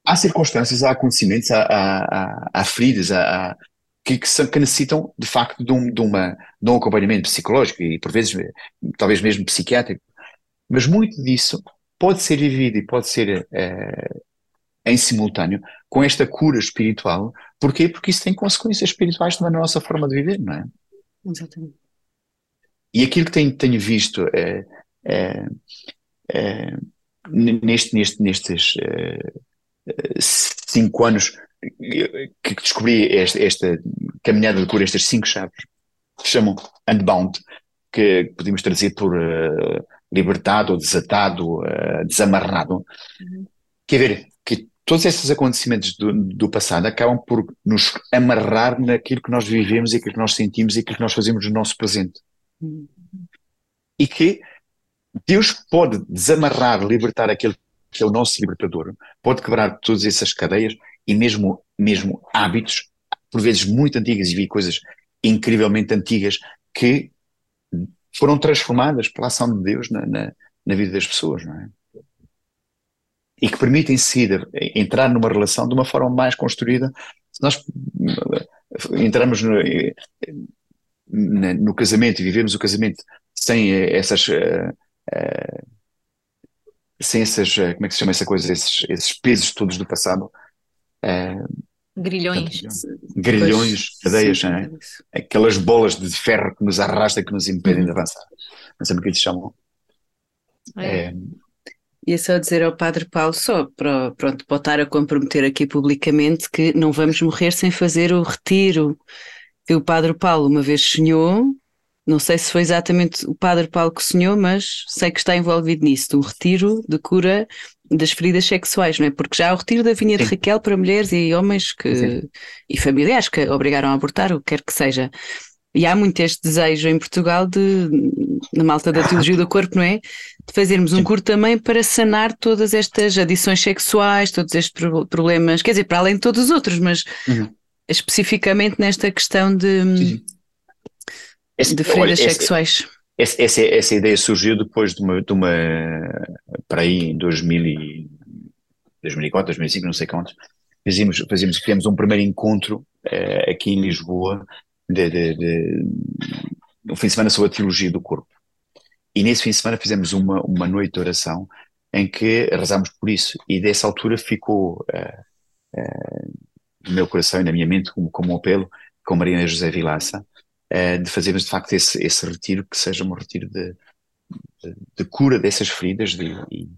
há circunstâncias, há acontecimentos, há, há, há feridas, há, que, que, são, que, necessitam de facto de um, de, uma, de um acompanhamento psicológico e por vezes talvez mesmo psiquiátrico. Mas muito disso pode ser vivido e pode ser uh, em simultâneo com esta cura espiritual. Porquê? Porque isso tem consequências espirituais também na nossa forma de viver, não é? Exatamente. E aquilo que tenho, tenho visto uh, uh, neste, neste, nestes cinco anos que descobri esta, esta caminhada de cura, estas cinco chaves, que se chamam Unbound, que podemos traduzir por uh, libertado, desatado, uh, desamarrado. Uhum. Quer ver todos esses acontecimentos do, do, passado acabam por nos amarrar naquilo que nós vivemos e aquilo que nós sentimos e aquilo que nós fazemos no nosso presente. Uhum. E que Deus pode desamarrar, libertar aquele que é o nosso libertador, pode quebrar todas essas cadeias e mesmo, mesmo hábitos, por vezes muito antigas, e vi coisas incrivelmente antigas que foram transformadas pela ação de Deus na, na, na vida das pessoas, não é? E que permitem seguir entrar numa relação de uma forma mais construída. Se nós entramos no, no casamento e vivemos o casamento sem essas uh, uh, sem essas, eh, como é que se chama essa coisa, esses, esses pesos todos do passado. Grilhões. Grilhões, pois, cadeias, sim, é? aquelas bolas de ferro que nos arrastam, que nos impedem uhum. de avançar. Não sei como é que eles chamam. É. É, Ia só dizer ao Padre Paulo, só para, pronto, botar a comprometer aqui publicamente que não vamos morrer sem fazer o retiro que o Padre Paulo uma vez sonhou não sei se foi exatamente o Padre Paulo que sonhou, mas sei que está envolvido nisso, do retiro de cura das feridas sexuais, não é? Porque já há o retiro da Vinha de Raquel para mulheres e homens que, Sim. e familiares que obrigaram a abortar, o que quer que seja. E há muito este desejo em Portugal de, na malta da teologia do corpo, não é? De fazermos um curso também para sanar todas estas adições sexuais, todos estes problemas, quer dizer, para além de todos os outros, mas uhum. especificamente nesta questão de. Sim de feridas olha, sexuais. Essa, essa ideia surgiu depois de uma, de uma para aí em 2000 e, 2004, 2005, não sei quantos, fazíamos, fazíamos, fizemos um primeiro encontro uh, aqui em Lisboa de, de, de, um fim de semana sobre a teologia do corpo. E nesse fim de semana fizemos uma, uma noite de oração em que rezámos por isso. E dessa altura ficou uh, uh, no meu coração e na minha mente como, como um apelo com Maria José Vilaça, uh, de fazermos de facto esse, esse retiro que seja um retiro de, de, de cura dessas feridas de, e,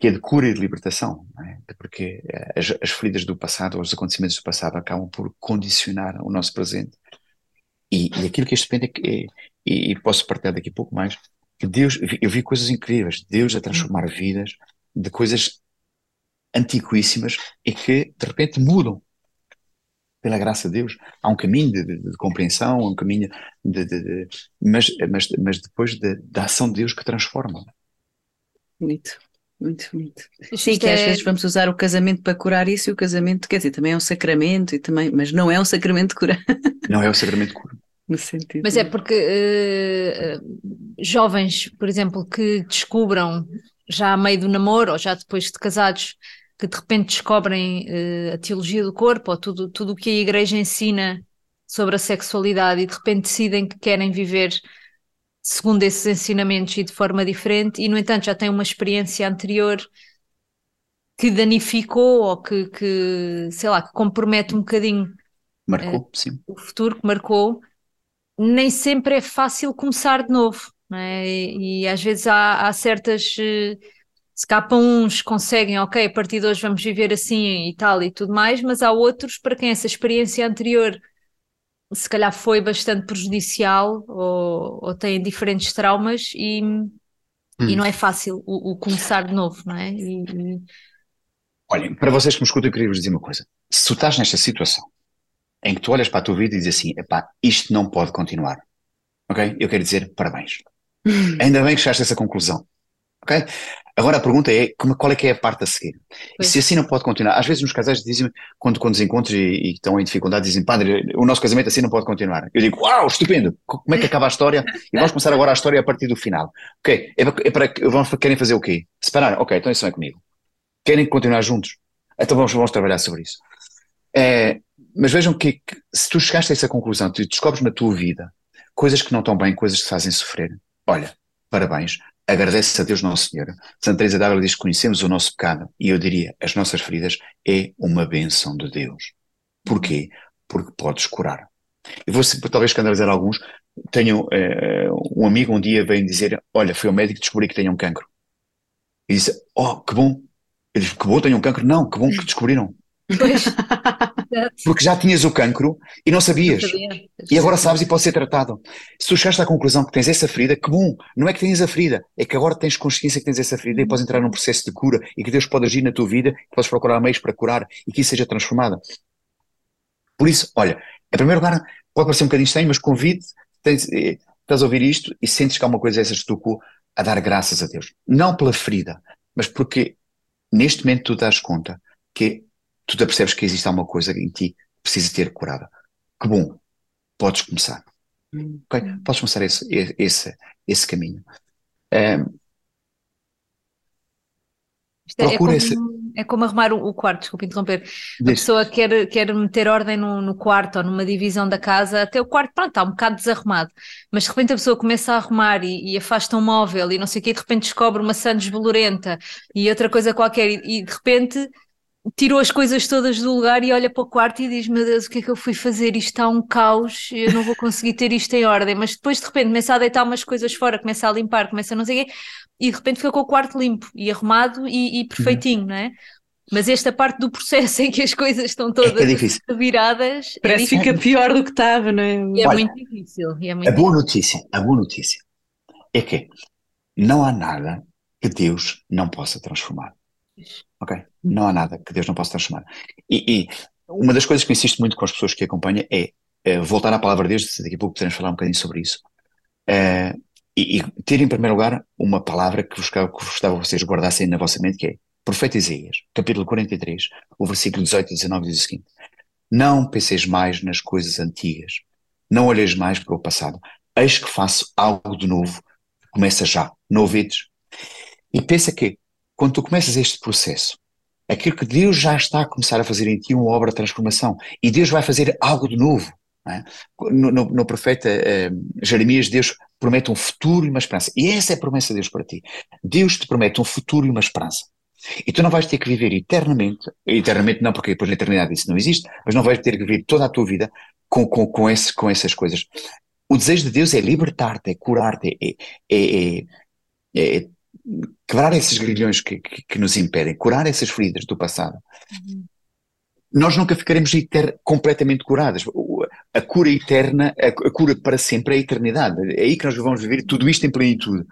que é de cura e de libertação, é? porque as, as, feridas do passado, os acontecimentos do passado acabam por condicionar o nosso presente. E, e aquilo que este depende é que, é, e, posso partilhar daqui a pouco mais, que Deus, eu vi coisas incríveis, Deus a transformar vidas de coisas antiquíssimas e que de repente mudam pela graça de Deus. Há um caminho de, de, de compreensão, um caminho de. de mas, mas, mas depois da ação de Deus que transforma. Bonito. Muito bonito. Sim, que é... às vezes vamos usar o casamento para curar isso e o casamento, quer dizer, também é um sacramento, e também, mas não é um sacramento de cura. Não é um sacramento de cura. No sentido. Mas é porque uh, jovens, por exemplo, que descubram já a meio do namoro ou já depois de casados que de repente descobrem uh, a teologia do corpo ou tudo, tudo o que a igreja ensina sobre a sexualidade e de repente decidem que querem viver segundo esses ensinamentos e de forma diferente e no entanto já têm uma experiência anterior que danificou ou que, que sei lá, que compromete um bocadinho Marcou, uh, sim. O futuro que marcou, nem sempre é fácil começar de novo, é? e, e, às vezes há, há certas. Uh, se cá para uns conseguem, ok, a partir de hoje vamos viver assim e tal e tudo mais, mas há outros para quem essa experiência anterior se calhar foi bastante prejudicial ou, ou têm diferentes traumas e, hum. e não é fácil o, o, começar de novo, não é? E, e... Olhem, para vocês que me escutam, eu queria vos dizer uma coisa. Se tu estás nesta situação em que tu olhas para a tua vida e dizes assim, epá, isto não pode continuar, ok? Eu quero dizer parabéns. Ainda bem que chegaste a essa conclusão, ok? Agora a pergunta é como, qual é que é a parte a seguir? E se assim não pode continuar, às vezes nos casais dizem quando, quando desencontros e, e estão em dificuldade, dizem, padre, o nosso casamento assim não pode continuar. Eu digo, uau, estupendo, como é que acaba a história? E vamos começar agora a história a partir do final. Ok, é para, é para vamos, querem fazer o quê? Separar? Ok, então isso é comigo. Querem continuar juntos? Então vamos, vamos trabalhar sobre isso. É, mas vejam que, que, se tu chegaste a essa conclusão, tu descobres na tua vida coisas que não estão bem, coisas que te fazem sofrer, olha, parabéns, agradece a Deus Nosso Senhor. Santa Teresa d'Ávila diz que conhecemos o nosso pecado e eu diria, as nossas feridas é uma benção de Deus. Porquê? Porque podes curar. Eu vou talvez escandalizar alguns. Tenho eh, um amigo um dia veio dizer, olha, foi ao médico e descobri que tenho um cancro. E disse, oh, que bom. Ele disse, que bom, tenho um cancro. Não, que bom que descobriram. Pois. Porque já tinhas o cancro e não sabias. Não sabia. E agora sabes e pode ser tratado. Se tu chegaste à conclusão que tens essa ferida, que bom, não é que tens a ferida, é que agora tens consciência que tens essa ferida e podes entrar num processo de cura e que Deus pode agir na tua vida, que podes procurar meios para curar e que isso seja transformado. Por isso, olha, em primeiro lugar, pode parecer um bocadinho estranho, mas convide, tens, eh, estás a ouvir isto e sentes que há uma coisa dessas que tocou a dar graças a Deus. Não pela ferida, mas porque neste momento tu dás conta que tu te apercebes que existe alguma coisa em ti que precisa ter curada. Que bom, podes começar. Hum. Okay? Podes começar esse, esse, esse caminho. Um, é, é, como, esse... é, como, arrumar o, quarto, desculpe interromper. A pessoa quer, quer meter ordem no, no, quarto ou numa divisão da casa, até o quarto, pronto, está um bocado desarrumado. Mas de repente a pessoa começa a arrumar e, e afasta um móvel e não sei o quê, e de repente descobre uma sandes bolorenta e outra coisa qualquer, e, e de repente tirou as coisas todas do lugar e olha para o quarto e diz: Meu Deus, o que é que eu fui fazer? Isto está um caos, eu não vou conseguir ter isto em ordem. Mas depois de repente começa a deitar umas coisas fora, começa a limpar, começa a não sei o quê, e de repente fica com o quarto limpo e arrumado e, e perfeitinho, uhum. não é? Mas esta parte do processo em que as coisas estão todas é viradas. É Parece que fica pior do que estava, não é? E é Olha, muito difícil. É muito a boa notícia, a boa notícia é que não há nada que Deus não possa transformar. Ok? Não há nada que Deus não possa transformar. E, e uma das coisas que eu insisto muito com as pessoas que acompanham é, é voltar à palavra de Deus, daqui a pouco podemos falar um bocadinho sobre isso. É, e, e, ter em primeiro lugar uma palavra que vos, que gostava que vocês guardassem na vossa mente, que é Profeta Isaías, capítulo 43, o versículo 18 e 19 diz o seguinte: Não penseis mais nas coisas antigas, não olheis mais para o passado, eis que faço algo de novo, começa já, não ouvides? E pensa que quando tu começas este processo, aquilo que Deus já está a começar a fazer em ti, uma obra de transformação, e Deus vai fazer algo de novo. É? No, no, no, profeta eh, Jeremias, Deus promete um futuro e uma esperança. E essa é a promessa de Deus para ti. Deus te promete um futuro e uma esperança. E tu não vais ter que viver eternamente, eternamente não, porque depois na eternidade isso não existe, mas não vais ter que viver toda a tua vida com, com, com, esse, com essas coisas. O desejo de Deus é libertar-te, é curar-te, é, é, é, é quebrar esses grilhões que, que, que, nos impedem, curar essas feridas do passado, uhum. nós nunca ficaremos completamente curadas. A cura eterna, a, a, cura para sempre é a eternidade. É aí que nós vamos viver tudo isto em plenitude.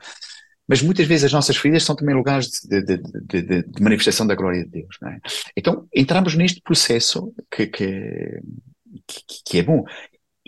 Mas muitas vezes as nossas feridas são também lugares de, de, de, de manifestação da glória de Deus. É? Então entramos neste processo que, que, que, é bom.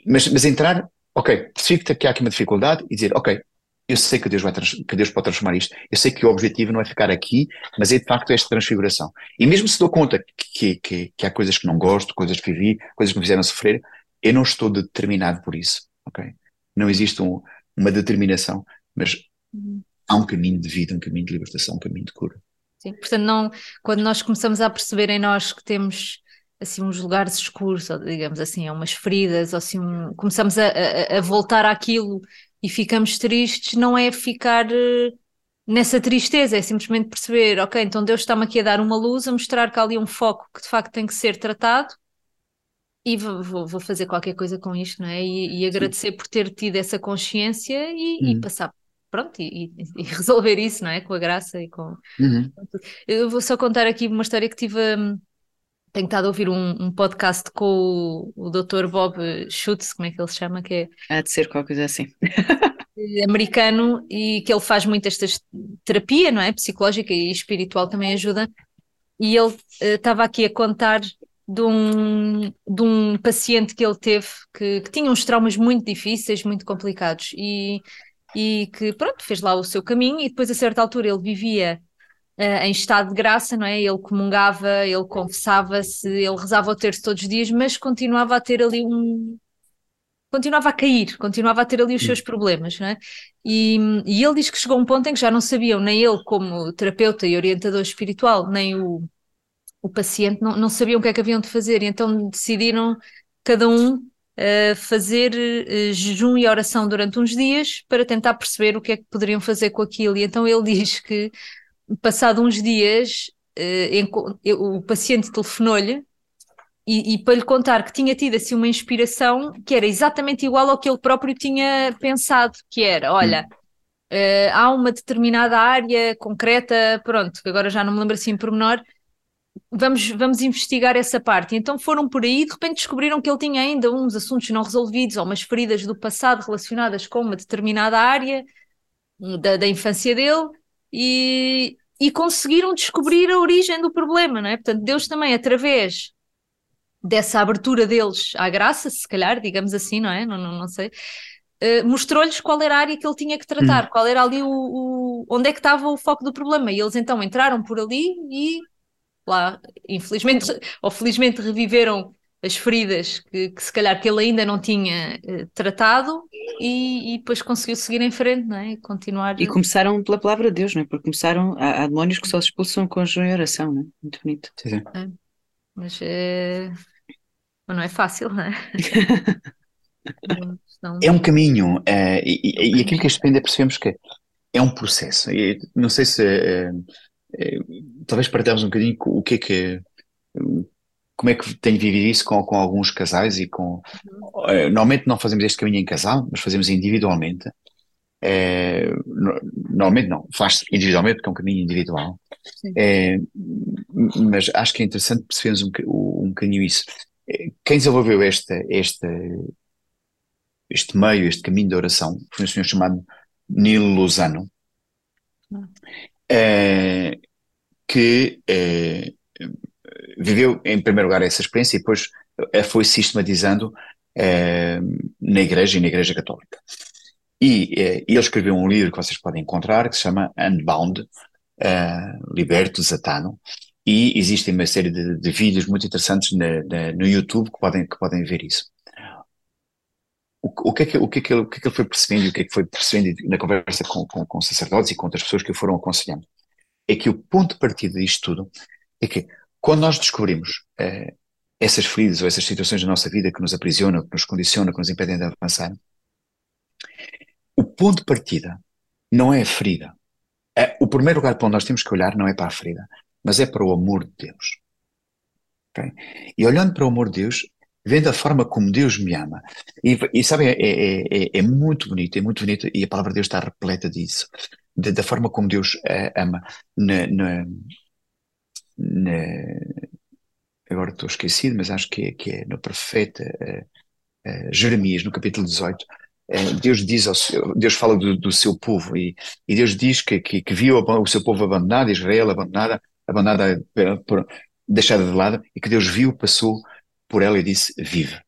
Mas, mas entrar, ok, percebo que há aqui uma dificuldade e dizer, ok, eu sei que Deus, vai que Deus pode transformar isto. Eu sei que o objetivo não é ficar aqui, mas é de facto esta transfiguração. E mesmo se dou conta que, que, que há coisas que não gosto, coisas que vivi, coisas que me fizeram sofrer, eu não estou determinado por isso. ok? Não existe um, uma determinação, mas uhum. há um caminho de vida, um caminho de libertação, um caminho de cura. Sim, portanto, não, quando nós começamos a perceber em nós que temos assim uns lugares escuros, ou, digamos assim, umas feridas, ou assim, um, começamos a, a, a voltar àquilo e ficamos tristes, não é ficar eh, nessa tristeza, é simplesmente perceber, ok, então Deus está-me aqui a dar uma luz, a mostrar que há ali um foco que de facto tem que ser tratado e vou, vou, fazer qualquer coisa com isto, não é? E, e agradecer Sim. por ter tido essa consciência e, hum. e passar, pronto, e, e, resolver isso, não é? Com a graça e com. Uhum. Eu vou só contar aqui uma história que tive. Um, tenho estado a ouvir um, um podcast com o, o Dr. Bob Schutz, como é que ele se chama? Que é... Há de ser qualquer coisa assim. americano e que ele faz muito esta terapia, não é? Psicológica e espiritual também ajuda. E ele eh, estava uh, aqui a contar de um, de um paciente que ele teve que, que, tinha uns traumas muito difíceis, muito complicados e, e que, pronto, fez lá o seu caminho e depois a certa altura ele vivia em estado de graça, não é? Ele comungava, ele confessava-se, ele rezava o terço todos os dias, mas continuava a ter ali um, continuava a cair, continuava a ter ali os seus problemas, não é? E, e, ele diz que chegou a um ponto em que já não sabiam, nem ele como terapeuta e orientador espiritual, nem o, o paciente, não, não sabiam o que é que haviam de fazer, e então decidiram cada um uh, fazer uh, jejum e oração durante uns dias para tentar perceber o que é que poderiam fazer com aquilo, e então ele diz que passado uns dias uh, o paciente telefonou-lhe e, e, para lhe contar que tinha tido assim uma inspiração que era exatamente igual ao que ele próprio tinha pensado, que era, olha, uh, há uma determinada área concreta, pronto, que agora já não me lembro assim por menor, vamos, vamos investigar essa parte. Então foram por aí e de repente descobriram que ele tinha ainda uns assuntos não resolvidos ou umas feridas do passado relacionadas com uma determinada área da, da infância dele e, e conseguiram descobrir a origem do problema, não é? Portanto, Deus também, através dessa abertura deles à graça, se calhar, digamos assim, não é? Não, não, não sei. Uh, mostrou-lhes qual era a área que ele tinha que tratar, hum. qual era ali o, o, onde é que estava o foco do problema. E eles então entraram por ali e lá, infelizmente ou felizmente reviveram as feridas que, que se calhar que ele ainda não tinha uh, tratado e, e, depois conseguiu seguir em frente, não é? E continuar. E começaram pela palavra de Deus, não é? Porque começaram, há, há demónios que só se expulsam com a oração, não é? Muito bonito. Sim, sim. É. Mas é mas não é fácil, não é? é um caminho, uh, e, e, aquilo que estudante percebemos que é um processo. E, não sei se uh, uh, talvez partilhamos um bocadinho o que é que como é que tenho vivido isso com, com alguns casais e com uhum. normalmente não fazemos este caminho em casal, mas fazemos individualmente. normalmente não, faz individualmente porque é um caminho individual. mas acho que é interessante percebermos um, um bocadinho isso quem desenvolveu esta, esta, este meio, este caminho de oração, foi um senhor chamado Nilo Lozano, uh, que viveu, em primeiro lugar, essa experiência e depois a foi sistematizando uh, na Igreja e na Igreja Católica. E ele escreveu um livro que vocês podem encontrar que se chama Unbound, Liberto, Desatado, e existem uma série de, de vídeos muito interessantes na, na, no YouTube que podem, que podem ver isso. O, o, que é que, o, que é que ele, o que é que ele foi percebendo e o que é que foi percebendo na conversa com, com, com sacerdotes e com outras pessoas que o foram aconselhando? É que o ponto de partida disto tudo é que quando nós descobrimos eh, essas feridas ou essas situações da nossa vida que nos aprisionam, que nos condicionam, que nos impedem de avançar, o ponto de partida não é a ferida. É, o primeiro lugar para onde nós temos que olhar não é para a ferida, mas é para o amor de Deus. Okay? E olhando para o amor de Deus, vendo a forma como Deus me ama, e, e sabem, é, é, é, é, muito bonito, é muito bonito, e a palavra de Deus está repleta disso, de, da forma como Deus uh, ama. Na, na, na, agora estou esquecido, mas acho que é, que é no profeta uh, uh, Jeremias, no capítulo 18, Deus diz ao seu, Deus fala do, do seu povo e, e, Deus diz que, que, que viu o seu povo abandonado, Israel abandonada, abandonada, por, deixada de lado, e que Deus viu, passou por ela e disse: Vive.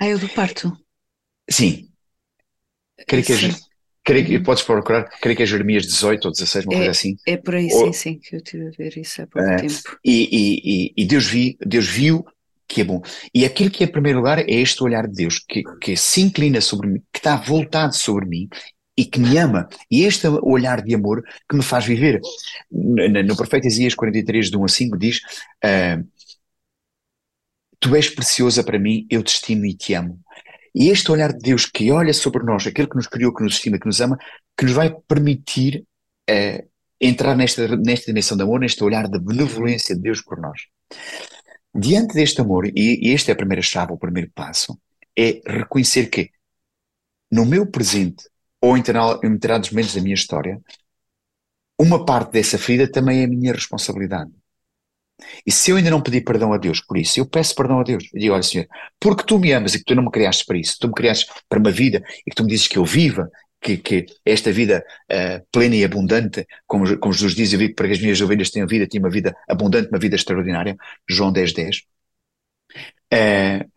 Ah, é o do parto? Sim. Creio que, é, creio que podes procurar, creio que é Jeremias 18 ou 16, uma é, coisa assim. É por aí, ou, sim, sim, que eu estive a ver isso há pouco uh, tempo. E, e, e, Deus, vi, Deus viu que é bom. E aquilo que é, em primeiro lugar, é este olhar de Deus, que, que se inclina sobre mim, que está voltado sobre mim e que me ama. E este olhar de amor que me faz viver. No, no profeta Isaías 43, de 1 a 5, diz: uh, Tu és preciosa para mim, eu te estimo e te amo. E este olhar de Deus que olha sobre nós, aquele que nos criou, que nos estima, que nos ama, que nos vai permitir uh, entrar nesta, nesta dimensão de amor, neste olhar de benevolência de Deus por nós. diante deste amor, e, e este é a primeira chave, o primeiro passo, é reconhecer que no meu presente ou em determinados momentos da minha história, uma parte dessa ferida também é minha responsabilidade. E se eu ainda não pedi perdão a Deus por isso, eu peço perdão a Deus. Eu digo, olha Senhor, porque tu me amas e que tu não me criaste para isso, tu me criaste para uma vida e que tu me dizes que eu viva, que, que esta vida uh, plena e abundante, como, como Jesus diz, eu vi para que as minhas ovelhas tenham vida, tenham uma vida abundante, uma vida extraordinária, João 10, 10. Uh,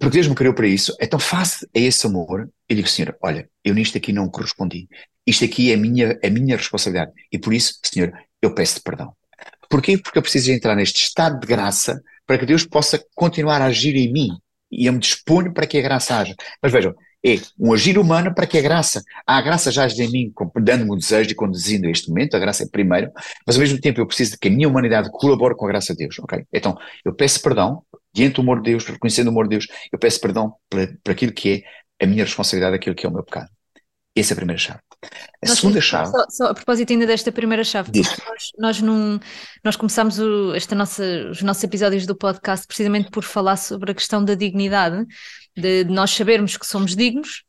porque Deus me criou para isso, então face a esse amor, eu digo, Senhor, olha, eu nisto aqui não correspondi, isto aqui é a minha, a minha responsabilidade, e por isso, Senhor, eu peço-te perdão. Porquê? Porque eu preciso entrar neste estado de graça para que Deus possa continuar a agir em mim. E eu me disponho para que a graça haja. Mas vejam, é um agir humano para que a graça, a graça já age em mim, dando-me o desejo e conduzindo este momento, a graça é primeiro, mas ao mesmo tempo eu preciso de que a minha humanidade colabore com a graça de Deus, ok? Então, eu peço perdão, diante do amor de Deus, reconhecendo o amor de Deus, eu peço perdão para, para aquilo que é a minha responsabilidade, aquilo que é o meu pecado. Essa é a primeira chave. A nós, segunda chave. Só, só, a propósito ainda desta primeira chave, nós, nós, num, nós começámos o, esta nossa, os nossos episódios do podcast precisamente por falar sobre a questão da dignidade, de, de nós sabermos que somos dignos,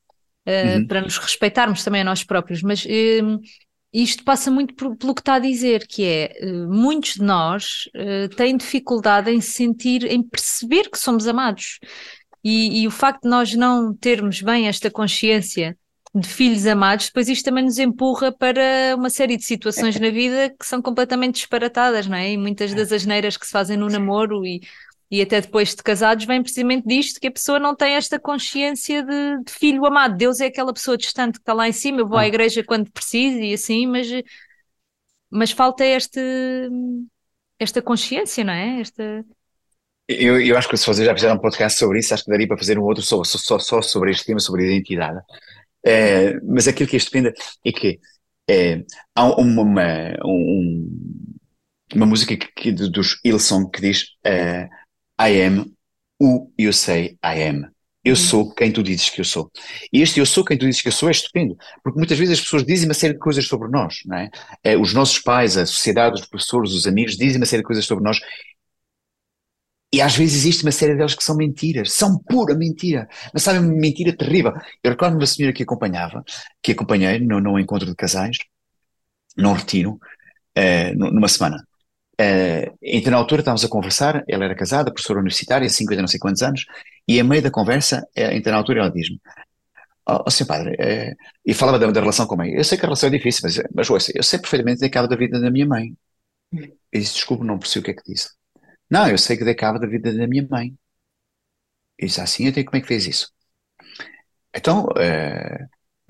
uh, uhum. para nos respeitarmos também a nós próprios, mas uh, isto passa muito por, pelo que está a dizer, que é uh, muitos de nós têm dificuldade em sentir, em perceber que somos amados. E, e o facto de nós não termos bem esta consciência de filhos amados, depois isto também nos empurra para uma série de situações na vida que são completamente disparatadas, não é? E muitas das asneiras que se fazem no namoro e, e até depois de casados vem precisamente disto, que a pessoa não tem esta consciência de, de filho amado. Deus é aquela pessoa distante que está lá em cima, eu vou à ah. igreja quando preciso e assim, mas, mas falta este, esta consciência, não é? Esta... Eu, eu acho que se vocês já fizeram um podcast sobre isso, acho que daria para fazer um outro só, só, só sobre este tema, sobre identidade. É, mas aquilo que é estupendo é que é, há uma, uma, um, uma música que, que, dos Hillsong que diz uh, I am who you say I am. Eu uhum. sou quem tu dizes que eu sou. E este eu sou quem tu dizes que eu sou é estupendo, porque muitas vezes as pessoas dizem uma série de coisas sobre nós, não é os nossos pais, a sociedade, os professores, os amigos dizem uma série de coisas sobre nós e às vezes existe uma série delas que são mentiras, são pura mentira, mas sabe, uma mentira terrível. Eu recordo uma senhora que acompanhava, que acompanhei no, no encontro de casais, num retiro, uh, numa semana. Uh, então, na altura, estávamos a conversar, ela era casada, professora universitária, 50 não sei quantos anos, e a meio da conversa, uh, então, na altura, ela diz-me: Ó oh, oh, padre, uh, e falava da, da, relação com a mãe. Eu sei que a relação é difícil, mas, mas ouça, eu sei perfeitamente que acaba da vida da minha mãe. E disse: Desculpe, não percebi o que é que disse. Não, eu sei que dei cabo da vida da minha mãe. E disse assim, então como é que fez isso? Então, uh,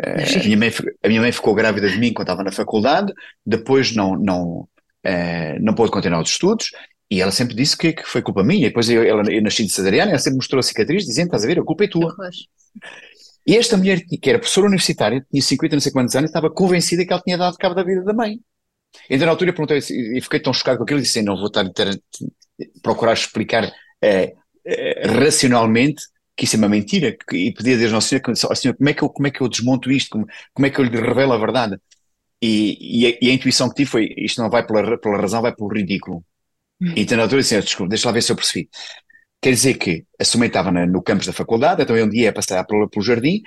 uh, a, minha mãe, a minha mãe ficou grávida de mim quando estava na faculdade, depois não, não, uh, não pôde continuar os estudos, e ela sempre disse que, que foi culpa minha. E depois eu, ela, eu nasci de cesariana, ela sempre mostrou a cicatriz, dizendo, estás a ver, a culpa é tua. E esta mulher, que era professora universitária, tinha 50 não sei quantos anos, estava convencida que ela tinha dado cabo da vida da mãe. Então, na altura, eu perguntei e fiquei tão chocado com aquilo, e disse: não vou estar, procurar explicar eh, eh, racionalmente que isso é uma mentira, que, e pedir a Deus Nosso Senhor, oh, Senhor, como é, que eu, como é que eu desmonto isto, como, como é que eu lhe revelo a verdade? E, e, a, e, a, intuição que tive foi, isto não vai pela, pela razão, vai pelo ridículo. Hum. Então na altura disse, desculpa, deixa lá ver se eu percebi. Quer dizer que a sua mãe estava na, no campus da faculdade, então um dia ia passar pelo, pelo jardim,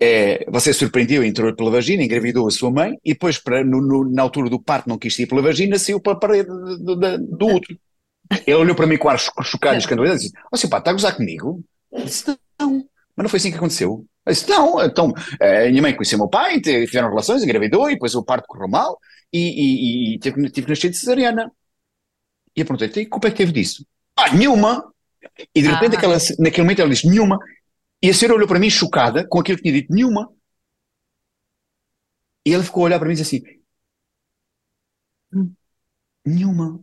é, você surpreendeu, entrou pela vagina, engravidou a sua mãe, e depois, para, no, no, na altura do parto, não quis ir pela vagina, saiu para a parede do, do, do útero. Ele olhou para mim com ar chocado e escandalizado e disse: Ó, oh, seu pá, está a gozar comigo? Eu disse: Não, mas não foi assim que aconteceu. Eu disse: Não, então, a minha mãe conheceu meu pai, fizeram relações, engravidou, e depois o parto correu mal, e, e, e tive, tive que nascer de cesariana. E eu perguntei: Tem culpa é que teve disso? Ah, nenhuma! E de repente, ah. aquela, naquele momento, ela disse: Nenhuma. E a senhora olhou para mim chocada com aquilo que tinha dito: Nenhuma. E ele ficou a olhar para mim e disse assim: hum, Nenhuma.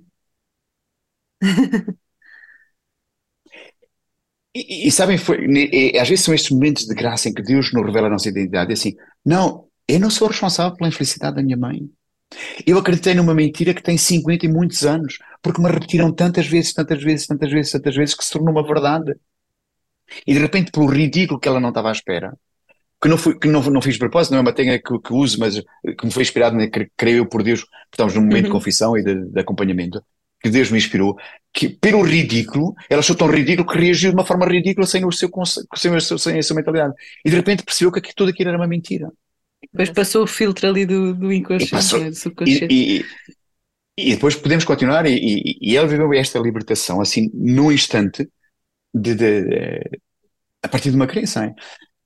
E, e, sabem, foi, e, às vezes são estes momentos de graça em que Deus nos revela a nossa identidade. E assim, não, eu não sou responsável pela infelicidade da minha mãe. Eu acreditei numa mentira que tem 50 e muitos anos, porque me repetiram tantas vezes, tantas vezes, tantas vezes, tantas vezes, que se tornou uma verdade. E de repente, pelo ridículo que ela não estava à espera, que não, fui, que não, não fiz de propósito, não é uma técnica que, que uso, mas que me foi inspirado, creio eu por Deus, estamos num momento uhum. de confissão e de, de acompanhamento, que Deus me inspirou, que pelo ridículo, ela achou tão ridículo que reagiu de uma forma ridícula sem, o seu, sem, sem a sua mentalidade. E de repente percebeu que tudo aquilo era uma mentira. Depois passou o filtro ali do, do inconsciente, passou, né, do subconsciente. E, e, e, depois podemos continuar, e, e, e ela viveu esta libertação assim, num instante, de, de, de, a partir de uma crença. Hein?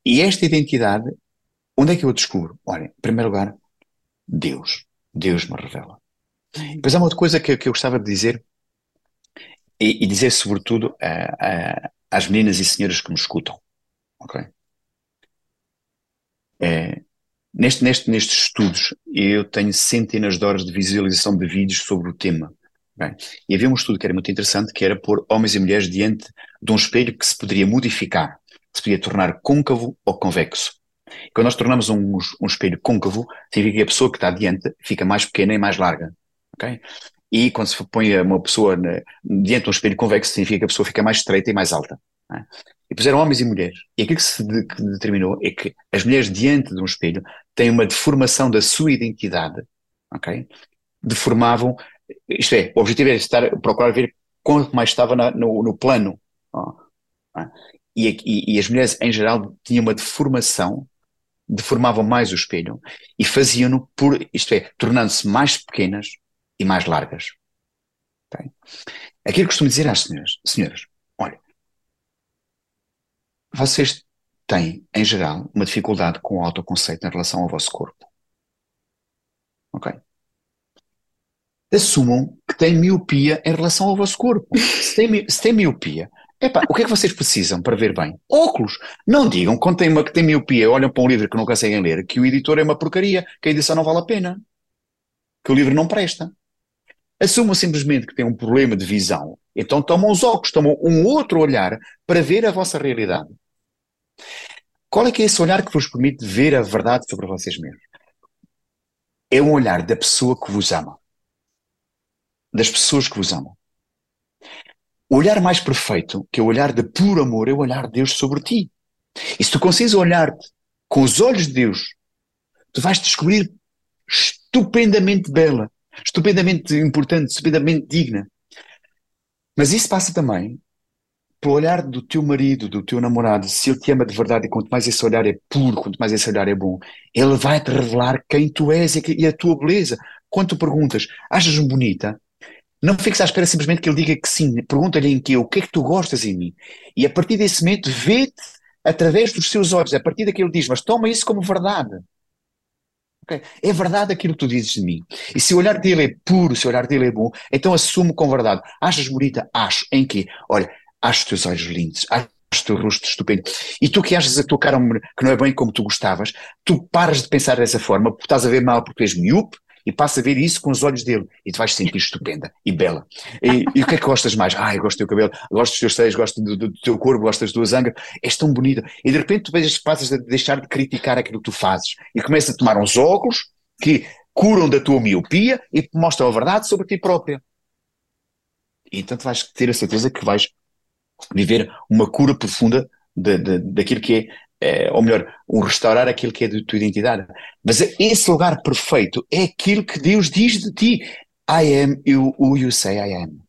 E esta identidade, onde é que eu descubro? Olha, em primeiro lugar, Deus. Deus me revela. Depois há uma outra coisa que, que eu gostava de dizer, e, e dizer sobretudo a, a, às meninas e senhoras que me escutam. Ok? É, neste, neste, nestes estudos, eu tenho centenas de horas de visualização de vídeos sobre o tema. E havia um estudo que era muito interessante, que era pôr homens e mulheres diante de um espelho que se poderia modificar, que se podia tornar côncavo ou convexo. Quando nós tornamos um, um espelho côncavo, significa que a pessoa que está diante fica mais pequena e mais larga. Okay? E quando se põe uma pessoa na, diante de um espelho convexo, significa que a pessoa fica mais estreita e mais alta. É? E puseram homens e mulheres. E aquilo que se de, que determinou é que as mulheres diante de um espelho têm uma deformação da sua identidade. ok? Deformavam, isto é, o objetivo era estar, procurar ver quanto mais estava na, no, no, plano. é? e, e, e, as mulheres, em geral, tinham uma deformação, deformavam mais o espelho e faziam-no por, isto é, tornando-se mais pequenas e mais largas. Okay? Aquilo que costumo dizer às senhoras, senhoras, olha, vocês têm, em geral, uma dificuldade com o autoconceito em relação ao vosso corpo. Ok? Assumam que têm miopia em relação ao vosso corpo. Se têm, se têm miopia, Epá, o que é que vocês precisam para ver bem? Óculos. Não digam, quando tem uma que tem miopia, olham para um livro que não conseguem ler, que o editor é uma porcaria, que a edição não vale a pena, que o livro não presta. Assumam simplesmente que têm um problema de visão, então tomam os óculos, tomam um outro olhar para ver a vossa realidade. Qual é que é esse olhar que vos permite ver a verdade sobre vocês mesmos? É um olhar da pessoa que vos ama. Das pessoas que vos amam. O olhar mais perfeito, que é o olhar de puro amor, é o olhar de Deus sobre ti. E se tu consegues olhar-te com os olhos de Deus, tu vais descobrir estupendamente bela, estupendamente importante, estupendamente digna. Mas isso passa também pelo olhar do teu marido, do teu namorado, se ele te ama de verdade, e quanto mais esse olhar é puro, quanto mais esse olhar é bom, ele vai te revelar quem tu és e a tua beleza. Quando tu perguntas, achas-me bonita? Não fiques à espera simplesmente que ele diga que sim, pergunta-lhe em que o que é que tu gostas em mim? E a partir desse momento, vê-te através dos seus olhos, a partir daquilo diz, mas toma isso como verdade. É verdade aquilo que tu dizes de mim. E se o olhar dele é puro, se o olhar dele é bom, então assume com verdade. Achas bonita? Acho. Em quê? Olha, acho os teus olhos lindos, acho o teu rosto estupendo. E tu que achas a tua cara que não é bem como tu gostavas, tu paras de pensar dessa forma, porque estás a ver mal porque és miúpe, e passa a ver isso com os olhos dele e tu vais sentir estupenda e bela. E, e o que é que gostas mais? Ah, eu gosto do teu cabelo, gosto dos teus seios, gosto do, do, teu corpo, gosto das tuas angas, és tão bonita. E de repente tu vejas, passas a deixar de criticar aquilo que tu fazes e começas a tomar uns óculos que curam da tua miopia e te mostram a verdade sobre ti própria. E então tu vais ter a certeza que vais viver uma cura profunda daquilo que é, é, ou melhor, um restaurar aquilo que é da tua identidade. Mas esse lugar perfeito é aquilo que Deus diz de ti. I am you, who you say I am.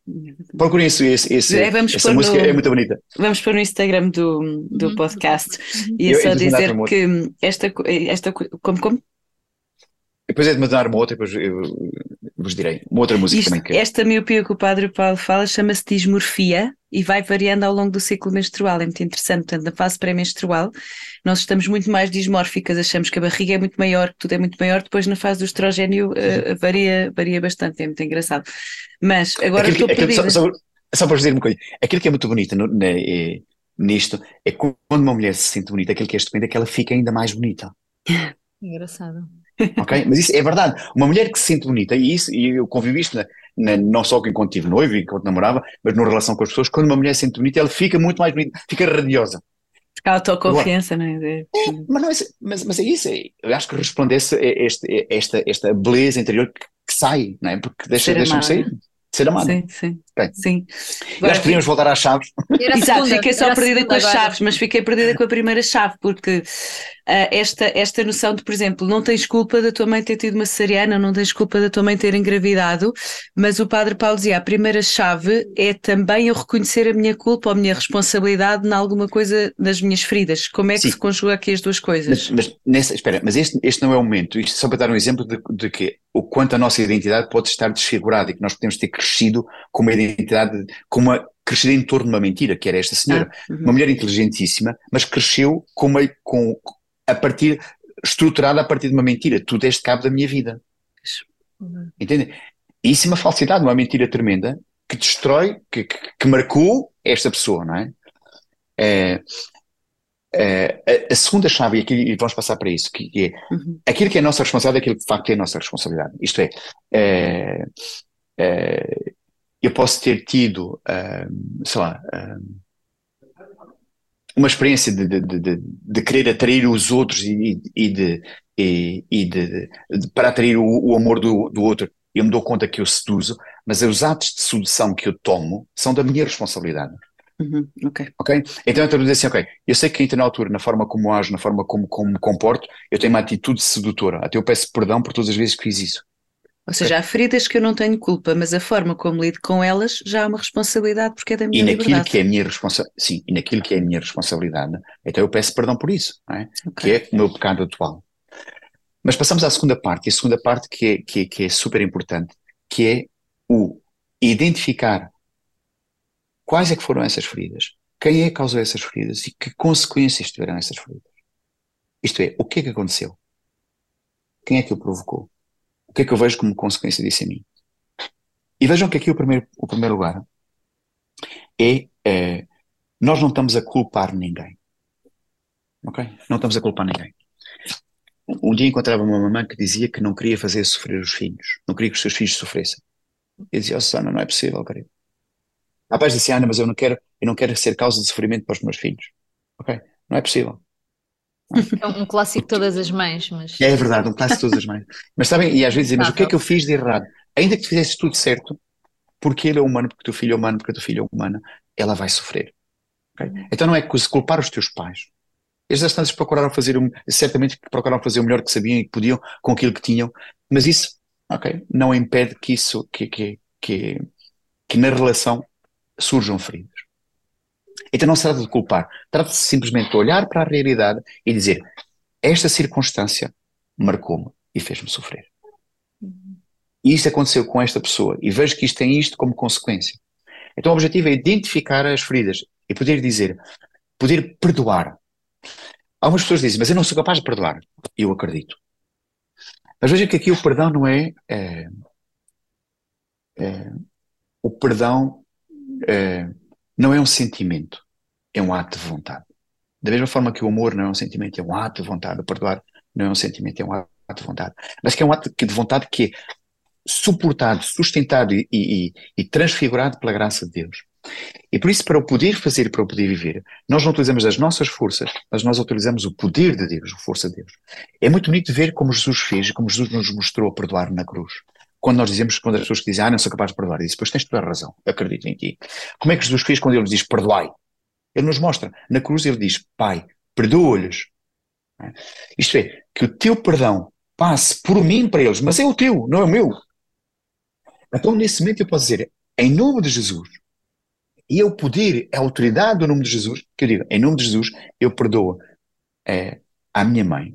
Procurem isso, esse, esse, é, essa música no, é muito bonita. Vamos pôr no Instagram do, do uhum. podcast e é só dizer que esta, esta como, como? Depois é de mandar uma outra, depois eu vos direi. Uma outra música Isto, também. Que... Esta miopia que o Padre Paulo fala chama-se dismorfia e vai variando ao longo do ciclo menstrual. É muito interessante. Portanto, na fase pré-menstrual, nós estamos muito mais dismórficas, achamos que a barriga é muito maior, que tudo é muito maior. Depois, na fase do estrogênio, uh, varia, varia bastante. É muito engraçado. Mas agora aquilo, estou perdida. Só, só, só para dizer uma coisa: aquilo que é muito bonito no, na, é, nisto é quando uma mulher se sente bonita, aquilo que é estupendo é que ela fica ainda mais bonita. Engraçado. Ok? Mas isso é verdade. Uma mulher que se sente bonita, e isso, e eu convivi isto na, na, não só enquanto tive noivo e enquanto namorava, mas na relação com as pessoas, quando uma mulher se sente bonita, ela fica muito mais bonita, fica radiosa. Porque a autoconfiança, não é? é mas, não é mas, mas é isso, é, eu acho que resplandece este, esta, esta beleza interior que, que sai, não é? Porque deixa, deixa-me sair, ser amada. Sim, sim. Bem, Sim. Agora, que podíamos voltar às chaves. Exato, fiquei só perdida com as agora. chaves, mas fiquei perdida com a primeira chave, porque uh, esta, esta noção de, por exemplo, não tens culpa da tua mãe ter tido uma cesariana, não tens culpa da tua mãe ter engravidado, mas o Padre Paulo dizia, a primeira chave é também eu reconhecer a minha culpa ou a minha responsabilidade em alguma coisa das minhas feridas. Como é que Sim. se conjuga aqui as duas coisas? Mas, mas nessa, espera, mas este, este não é o momento, isto só para dar um exemplo de, de que o quanto a nossa identidade pode estar desfigurada e que nós podemos ter crescido com uma identidade, com uma crescer em torno de uma mentira, que era esta senhora, ah, uhum. uma mulher inteligentíssima, mas cresceu com, uma, com a partir estruturada a partir de uma mentira. Tu deste cabo da minha vida. Uhum. Entende? Isso é uma falsidade, uma mentira tremenda que destrói, que, que, que marcou esta pessoa, não é? é Uh, a, a, segunda chave, e, aqui, e vamos passar para isso, que é uhum. aquilo que é a nossa responsabilidade, aquilo que de facto é a nossa responsabilidade. Isto é, uh, uh, eu posso ter tido, sei lá, uma experiência de, de, de, de, querer atrair os outros e, e de, e, e de, para atrair o, o amor do, do outro. Eu me dou conta que eu seduzo, mas os atos de sedução que eu tomo são da minha responsabilidade. Uhum, ok. Ok? Então eu estou a dizer assim, ok, eu sei que ainda na altura, na forma como ajo, na forma como, como me comporto, eu tenho uma atitude sedutora. Até eu peço perdão por todas as vezes que fiz isso. Ou seja, há feridas que eu não tenho culpa, mas a forma como lido com elas já há uma responsabilidade porque é da minha e naquilo liberdade. que é a minha responsabilidade, sim, e naquilo que é a minha responsabilidade, então eu peço perdão por isso, é? okay. que é o meu pecado atual. Mas passamos à segunda parte, e a segunda parte que é, que é, que é super importante, que é o identificar Quais é que foram essas feridas? Quem é que causou essas feridas e que consequências tiveram essas feridas? Isto é, o que é que aconteceu? Quem é que o provocou? O que é que eu vejo como consequência disso em mim? E vejam que aqui o primeiro, o primeiro lugar é, é nós não estamos a culpar ninguém. Ok? Não estamos a culpar ninguém. Um dia encontrava uma mamãe que dizia que não queria fazer sofrer os filhos, não queria que os seus filhos sofressem. Eu dizia, oh, Susana, não é possível, querido. Rapaz disse, Ana, mas eu não quero, eu não quero ser causa de sofrimento para os meus filhos. Ok? Não é possível. É um clássico de todas as mães, mas... É verdade, um clássico de todas as mães. Mas sabem, e às vezes dizem, mas o que é que eu fiz de errado? Ainda que tu fizesse tudo certo, porque ele é humano, porque o teu filho é humano, porque a tua filha é humana, ela vai sofrer. Okay? Então não é culpar os teus pais. Eles às tantas procuraram fazer, certamente procuraram fazer o melhor que sabiam e que podiam com aquilo que tinham, mas isso, ok, não impede que isso, que, que, que, que na relação surjam feridas. Então não se trata de culpar, trata-se simplesmente de olhar para a realidade e dizer: esta circunstância marcou-me e fez-me sofrer. E isto aconteceu com esta pessoa e vejo que isto tem isto como consequência. Então o objetivo é identificar as feridas e poder dizer, poder perdoar. Algumas pessoas dizem, mas eu não sou capaz de perdoar. Eu acredito. Mas veja que aqui o perdão não é, é, é o perdão é, não é um sentimento, é um ato de vontade. Da mesma forma que o amor não é um sentimento, é um ato de vontade. O perdoar não é um sentimento, é um ato de vontade. Mas que é um ato de vontade que é suportado, sustentado e, e, e transfigurado pela graça de Deus. E por isso, para o poder fazer e para o poder viver, nós não utilizamos as nossas forças, mas nós utilizamos o poder de Deus, a força de Deus. É muito bonito ver como Jesus fez, como Jesus nos mostrou a perdoar na cruz quando nós dizemos, quando as pessoas dizem, ah, não sou capaz de perdoar, e pois tens toda a razão, acredito em ti. Como é que Jesus fez quando ele diz, perdoai? Ele nos mostra, na cruz ele diz, Pai, perdoa-lhes. É? Isto é, que o teu perdão passe por mim para eles, mas é o teu, não é o meu. Então, nesse momento, eu posso dizer, em nome de Jesus, e é o poder, a autoridade do nome de Jesus, que eu digo, em nome de Jesus, eu perdoo é, à minha mãe,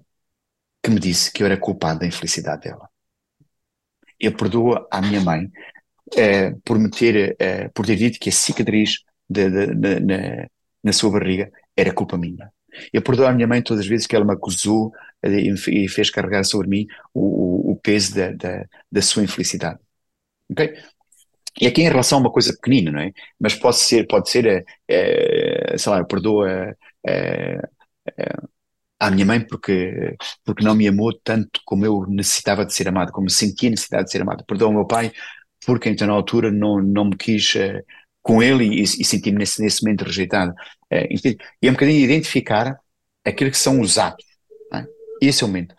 que me disse que eu era culpado da infelicidade dela eu perdoo à minha mãe eh, por, me ter, eh, por ter dito que a cicatriz de, de, de, na, na sua barriga era culpa minha. Eu perdoo à minha mãe todas as vezes que ela me acusou eh, e fez carregar sobre mim o, o peso da, da, da, sua infelicidade. Ok? E aqui em relação a uma coisa pequenina, não é? Mas pode ser, pode ser, é, sei lá, eu perdoo a, à minha mãe porque, porque não me amou tanto como eu necessitava de ser amado, como sentia necessidade de ser amado. Perdoa ao meu pai porque então na altura não, não me quis uh, com ele e, e senti-me nesse, nesse momento rejeitado. Uh, e é um bocadinho identificar aquilo que são os atos. É? Esse é o momento.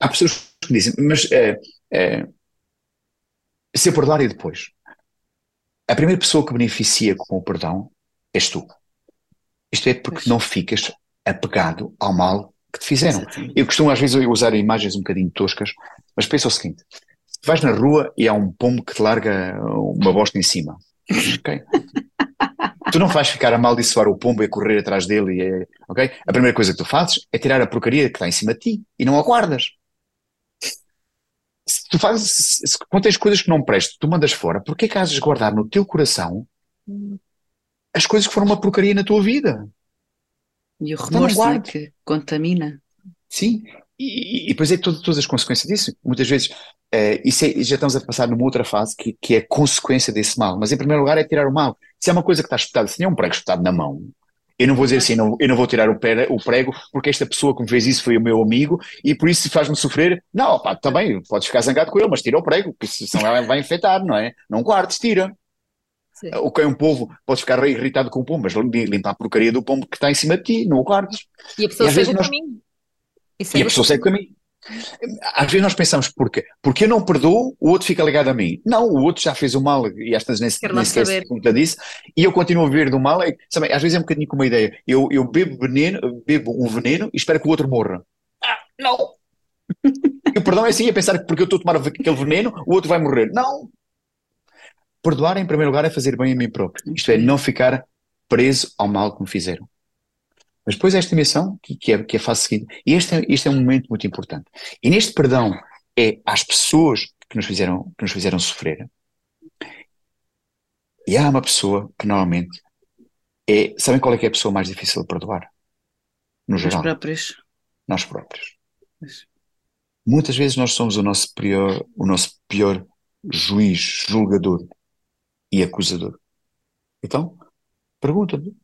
Há pessoas que dizem, mas uh, se eu perdoar e depois, a primeira pessoa que beneficia com o perdão és tu. Isto é porque não ficas apegado ao mal que te fizeram. Eu costumo às vezes usar imagens um bocadinho toscas, mas pensa o seguinte: vais na rua e há um pombo que te larga uma bosta em cima. Tu não vais ficar a amaldiçoar o pombo e a correr atrás dele, e ok? A primeira coisa que tu fazes é tirar a porcaria que está em cima de ti e não a guardas. Se tu fazes, se, quando tens coisas que não prestam, tu mandas fora, porque é que has de guardar no teu coração as coisas que foram uma porcaria na tua vida? E o então remorso é que contamina. Sim, e, e depois é todo, todas as consequências disso. Muitas vezes uh, isso é, já estamos a passar numa outra fase que, que é a consequência desse mal. Mas em primeiro lugar é tirar o mal. Se é uma coisa que está espetada, se tem um prego espetado na mão, eu não vou dizer assim, não, eu não vou tirar o, prego, o prego porque esta pessoa que me fez isso foi o meu amigo e por isso faz-me sofrer. Não, pá, também podes ficar zangado com ele, mas tira o prego, porque senão ela vai infectar, não é? Não guardes, tira. Sim. O que é um povo, podes ficar irritado com o pombo, mas limpa a porcaria do pombo que está em cima de ti, não o guardes. E a pessoa segue o nós... caminho. E, e a pessoa segue o caminho. Às vezes nós pensamos, porquê? Porque eu não perdoo, o outro fica ligado a mim. Não, o outro já fez o mal, e estas nem, nem sequer se conta disso, e eu continuo a viver do mal. É, sabe, às vezes é um bocadinho como uma ideia. Eu, eu bebo, veneno, bebo um veneno e espero que o outro morra. Ah, não! o perdão é assim, é pensar que porque eu estou a tomar aquele veneno, o outro vai morrer. Não! Perdoar, em primeiro lugar, é fazer bem a mim próprio. Isto é, não ficar preso ao mal que me fizeram. Mas depois esta emissão, que, que, é, que é a fase seguinte, e este, é, este é um momento muito importante. E neste perdão é às pessoas que nos fizeram, que nos fizeram sofrer. E há uma pessoa que normalmente é. Sabem qual é que é a pessoa mais difícil de perdoar? No geral. Nós próprios. Nós próprios. Muitas vezes nós somos o nosso pior, o nosso pior juiz, julgador e acusador. Então, pergunta-me,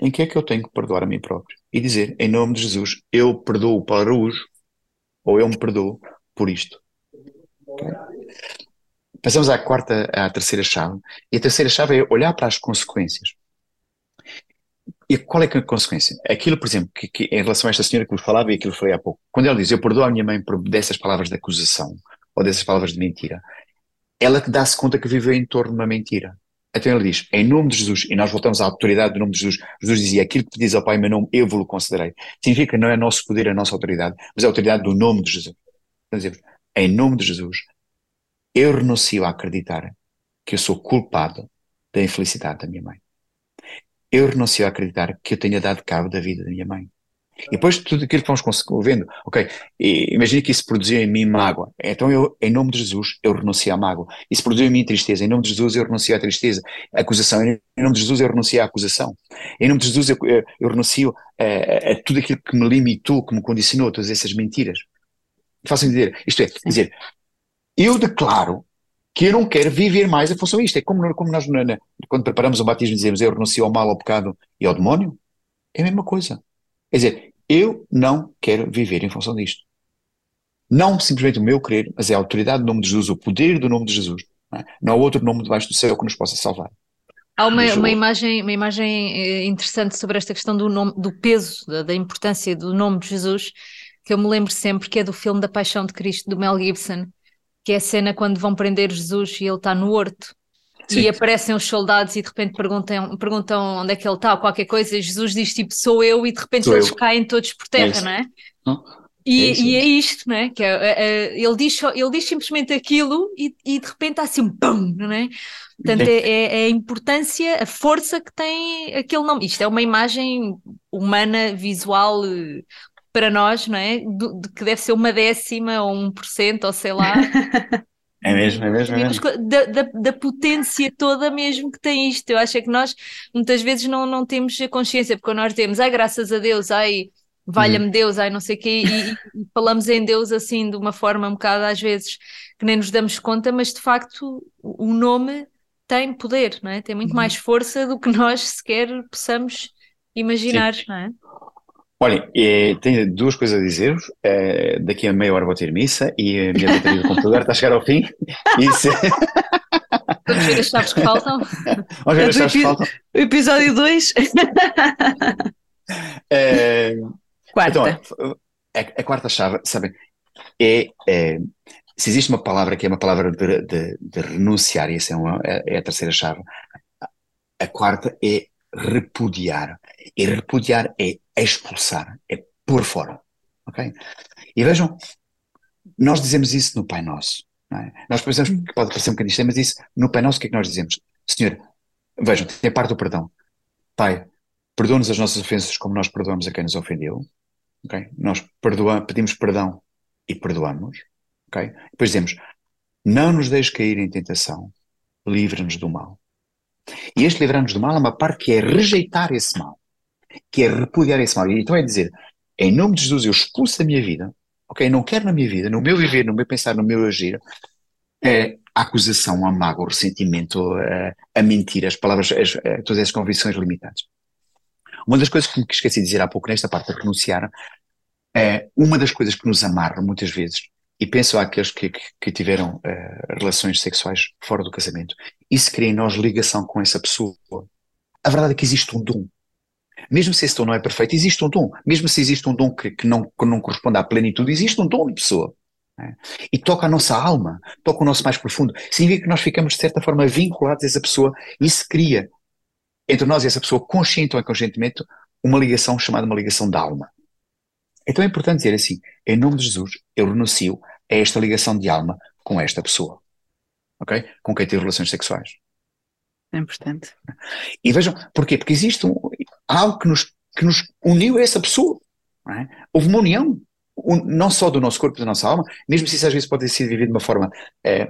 em que é que eu tenho que perdoar a mim próprio? E dizer, em nome de Jesus, eu perdoo para uso, ou eu me perdoo por isto. Okay? Passamos à quarta, à terceira chave, e a terceira chave é olhar para as consequências. E qual é, é a consequência? Aquilo, por exemplo, que, que, em relação a esta senhora que vos falava e aquilo que falei há pouco, quando ela diz, eu perdoo a minha mãe por dessas palavras de acusação, ou dessas palavras de mentira, ela que dá-se conta que viveu em torno de uma mentira. Então ele diz, em nome de Jesus, e nós voltamos à autoridade do nome de Jesus, Jesus dizia, aquilo que diz ao Pai meu nome, eu vos considerei. Significa que não é nosso poder, é nossa autoridade, mas é a autoridade do nome de Jesus. Então dizemos, em nome de Jesus, eu renuncio a acreditar que eu sou culpado da infelicidade da minha mãe. Eu renuncio a acreditar que eu tenha dado cabo da vida da minha mãe. E depois tudo aquilo que vamos vendo, ok, imagina que isso produziu em mim mágoa. Então eu, em nome de Jesus, eu renuncio à mágoa. Isso produziu em mim tristeza. Em nome de Jesus, eu renuncio à tristeza. Acusação. Em nome de Jesus, eu renuncio à acusação. Em nome de Jesus, eu, eu, eu renuncio a, a, tudo aquilo que me limitou, que me condicionou, todas essas mentiras. Façam dizer, isto é, dizer, eu declaro que eu não quero viver mais a função isto. É como, como nós, quando preparamos o batismo, dizemos eu renuncio ao mal, ao pecado e ao demónio. É a mesma coisa. Quer dizer, eu não quero viver em função disto. Não simplesmente o meu querer, mas é a autoridade do nome de Jesus, o poder do nome de Jesus. Não, é? não há outro nome debaixo do céu que nos possa salvar. Há uma, uma, imagem, uma imagem eh, interessante sobre esta questão do, nome, do peso, da, da, importância do nome de Jesus, que eu me lembro sempre, que é do filme da Paixão de Cristo, do Mel Gibson, que é a cena quando vão prender Jesus e ele está no horto Sim. e aparecem os soldados e de repente perguntam, perguntam onde é que ele está ou qualquer coisa, e Jesus diz tipo sou eu e de repente sou eles eu. caem todos por terra, é não é? Não? E, é e, é isto, não é? Que é, é, é, ele, diz, ele diz simplesmente aquilo e, e de repente há assim um pum, não é? Portanto, é, é, é, a importância, a força que tem aquele nome. Isto é uma imagem humana, visual eh, para nós, não é? Do, de que deve ser uma décima ou um por cento, ou sei lá. É mesmo, é mesmo, é mesmo. Da, da, da, potência toda mesmo que tem isto. Eu acho é que nós muitas vezes não, não temos a consciência, porque nós temos, ai, graças a Deus, ai, valha-me hum. Deus, ai, não sei o quê, e, e, falamos em Deus assim de uma forma um bocado às vezes que nem nos damos conta, mas de facto o nome tem poder, não é? Tem muito uhum. mais força do que nós sequer possamos imaginar, Sim. não é? Olhem, eh, tenho duas coisas a dizer-vos. Eh, daqui a meia hora vou ter missa e a minha bateria do computador está a chegar ao fim. E se... Vamos ver as chaves que faltam. Vamos ver as chaves que faltam. Episódio 2. Eh, quarta. Então, a, a, quarta chave, sabem, é, é se existe uma palavra que é uma palavra de, de, de renunciar, e essa é, uma, é, é a terceira chave, a quarta é repudiar. E repudiar é expulsar, é pôr fora. Ok? E vejam, nós dizemos isso no Pai Nosso. É? Nós pensamos que pode parecer um bocadinho estranho, mas isso, no Pai Nosso, o que é que nós dizemos? Senhor, vejam, tem parte do perdão. Pai, perdoa-nos as nossas ofensas como nós perdoamos a quem nos ofendeu. Okay? Nós perdoamos, pedimos perdão e perdoamos. Okay? Depois dizemos, não nos deixes cair em tentação, livra-nos do mal. E este livrar-nos do mal é uma parte que é rejeitar esse mal, que é repudiar esse mal. Então é dizer, em nome de Jesus eu expulso da minha vida, ok? Não quero na minha vida, no meu viver, no meu pensar, no meu agir, é, a acusação, a mágoa, o ressentimento, a, a mentira, as palavras, as, a, todas essas convicções limitadas. Uma das coisas que me esqueci de dizer há pouco nesta parte de renunciar, é uma das coisas que nos amarra muitas vezes e penso àqueles que, que, que tiveram uh, relações sexuais fora do casamento, isso cria em nós ligação com essa pessoa. A verdade é que existe um dom. Mesmo se esse dom não é perfeito, existe um dom. Mesmo se existe um dom que, que, não, que não corresponde à plenitude, existe um dom de pessoa. Né? E toca a nossa alma, toca o nosso mais profundo. Significa que nós ficamos, de certa forma, vinculados a essa pessoa e isso cria entre nós e essa pessoa, consciente ou inconscientemente, uma ligação chamada uma ligação da alma. Então é importante dizer assim: em nome de Jesus, eu renuncio a esta ligação de alma com esta pessoa. Ok? Com quem tive relações sexuais. É importante. E vejam, porquê? Porque existe um, algo que nos, que nos uniu a essa pessoa. É? Houve uma união, um, não só do nosso corpo e da nossa alma, mesmo se isso às vezes pode ter sido vivido de uma forma. É,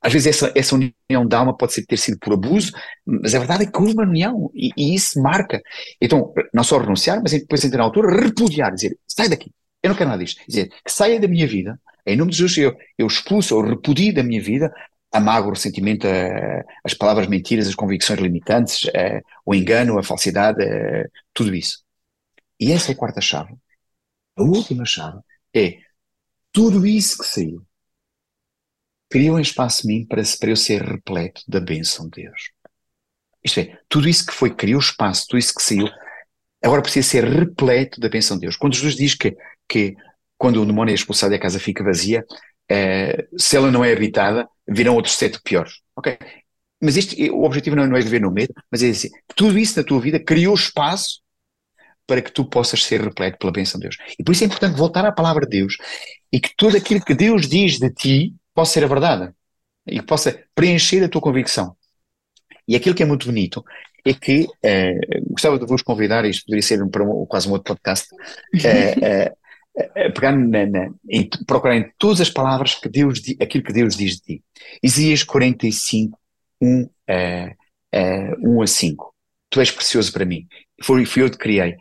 às vezes essa, essa união da alma pode ser, ter sido por abuso, mas a verdade é que houve uma união e, e isso marca. Então, não só renunciar, mas depois, entrar na altura, repudiar, dizer: sai daqui, eu não quero nada disto. Dizer que saia da minha vida, em nome de Jesus, eu, eu expulso, eu repudio da minha vida a mágoa, o ressentimento, as palavras mentiras, as convicções limitantes, o engano, a falsidade, tudo isso. E essa é a quarta chave. A última chave é tudo isso que saiu criou um espaço em mim para, para eu ser repleto da bênção de Deus. Isto é, tudo isso que foi, criou espaço, tudo isso que saiu, agora precisa ser repleto da bênção de Deus. Quando Jesus diz que, que quando o demónio é expulsado e a casa fica vazia, é, se ela não é habitada, virão outros sete piores. Ok? Mas este, o objetivo não é viver no medo, mas é dizer, tudo isso na tua vida criou espaço para que tu possas ser repleto pela bênção de Deus. E por isso é importante voltar à palavra de Deus e que tudo aquilo que Deus diz de ti possa ser a verdade e que possa preencher a tua convicção. E aquilo que é muito bonito é que eh, gostava de vos convidar, isto poderia ser para um, quase um outro podcast, eh, eh, pegar na, na, em, todas as palavras que Deus, aquilo que Deus diz de ti. Isaías 45, 1, 1 a 5. Tu és precioso para mim. Fui, fui eu que criei.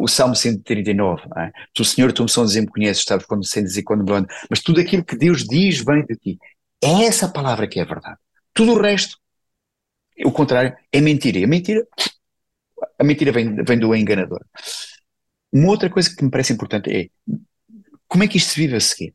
o Salmo 139. É? Tu, Senhor, tu me sons e me conheces, sabes quando sentes e quando me ando. Mas tudo aquilo que Deus diz vem de ti. É essa palavra que é verdade. Tudo o resto o contrário é mentira. E a mentira, a mentira vem, vem do enganador. Uma outra coisa que me parece importante é como é que isto se vive a seguir?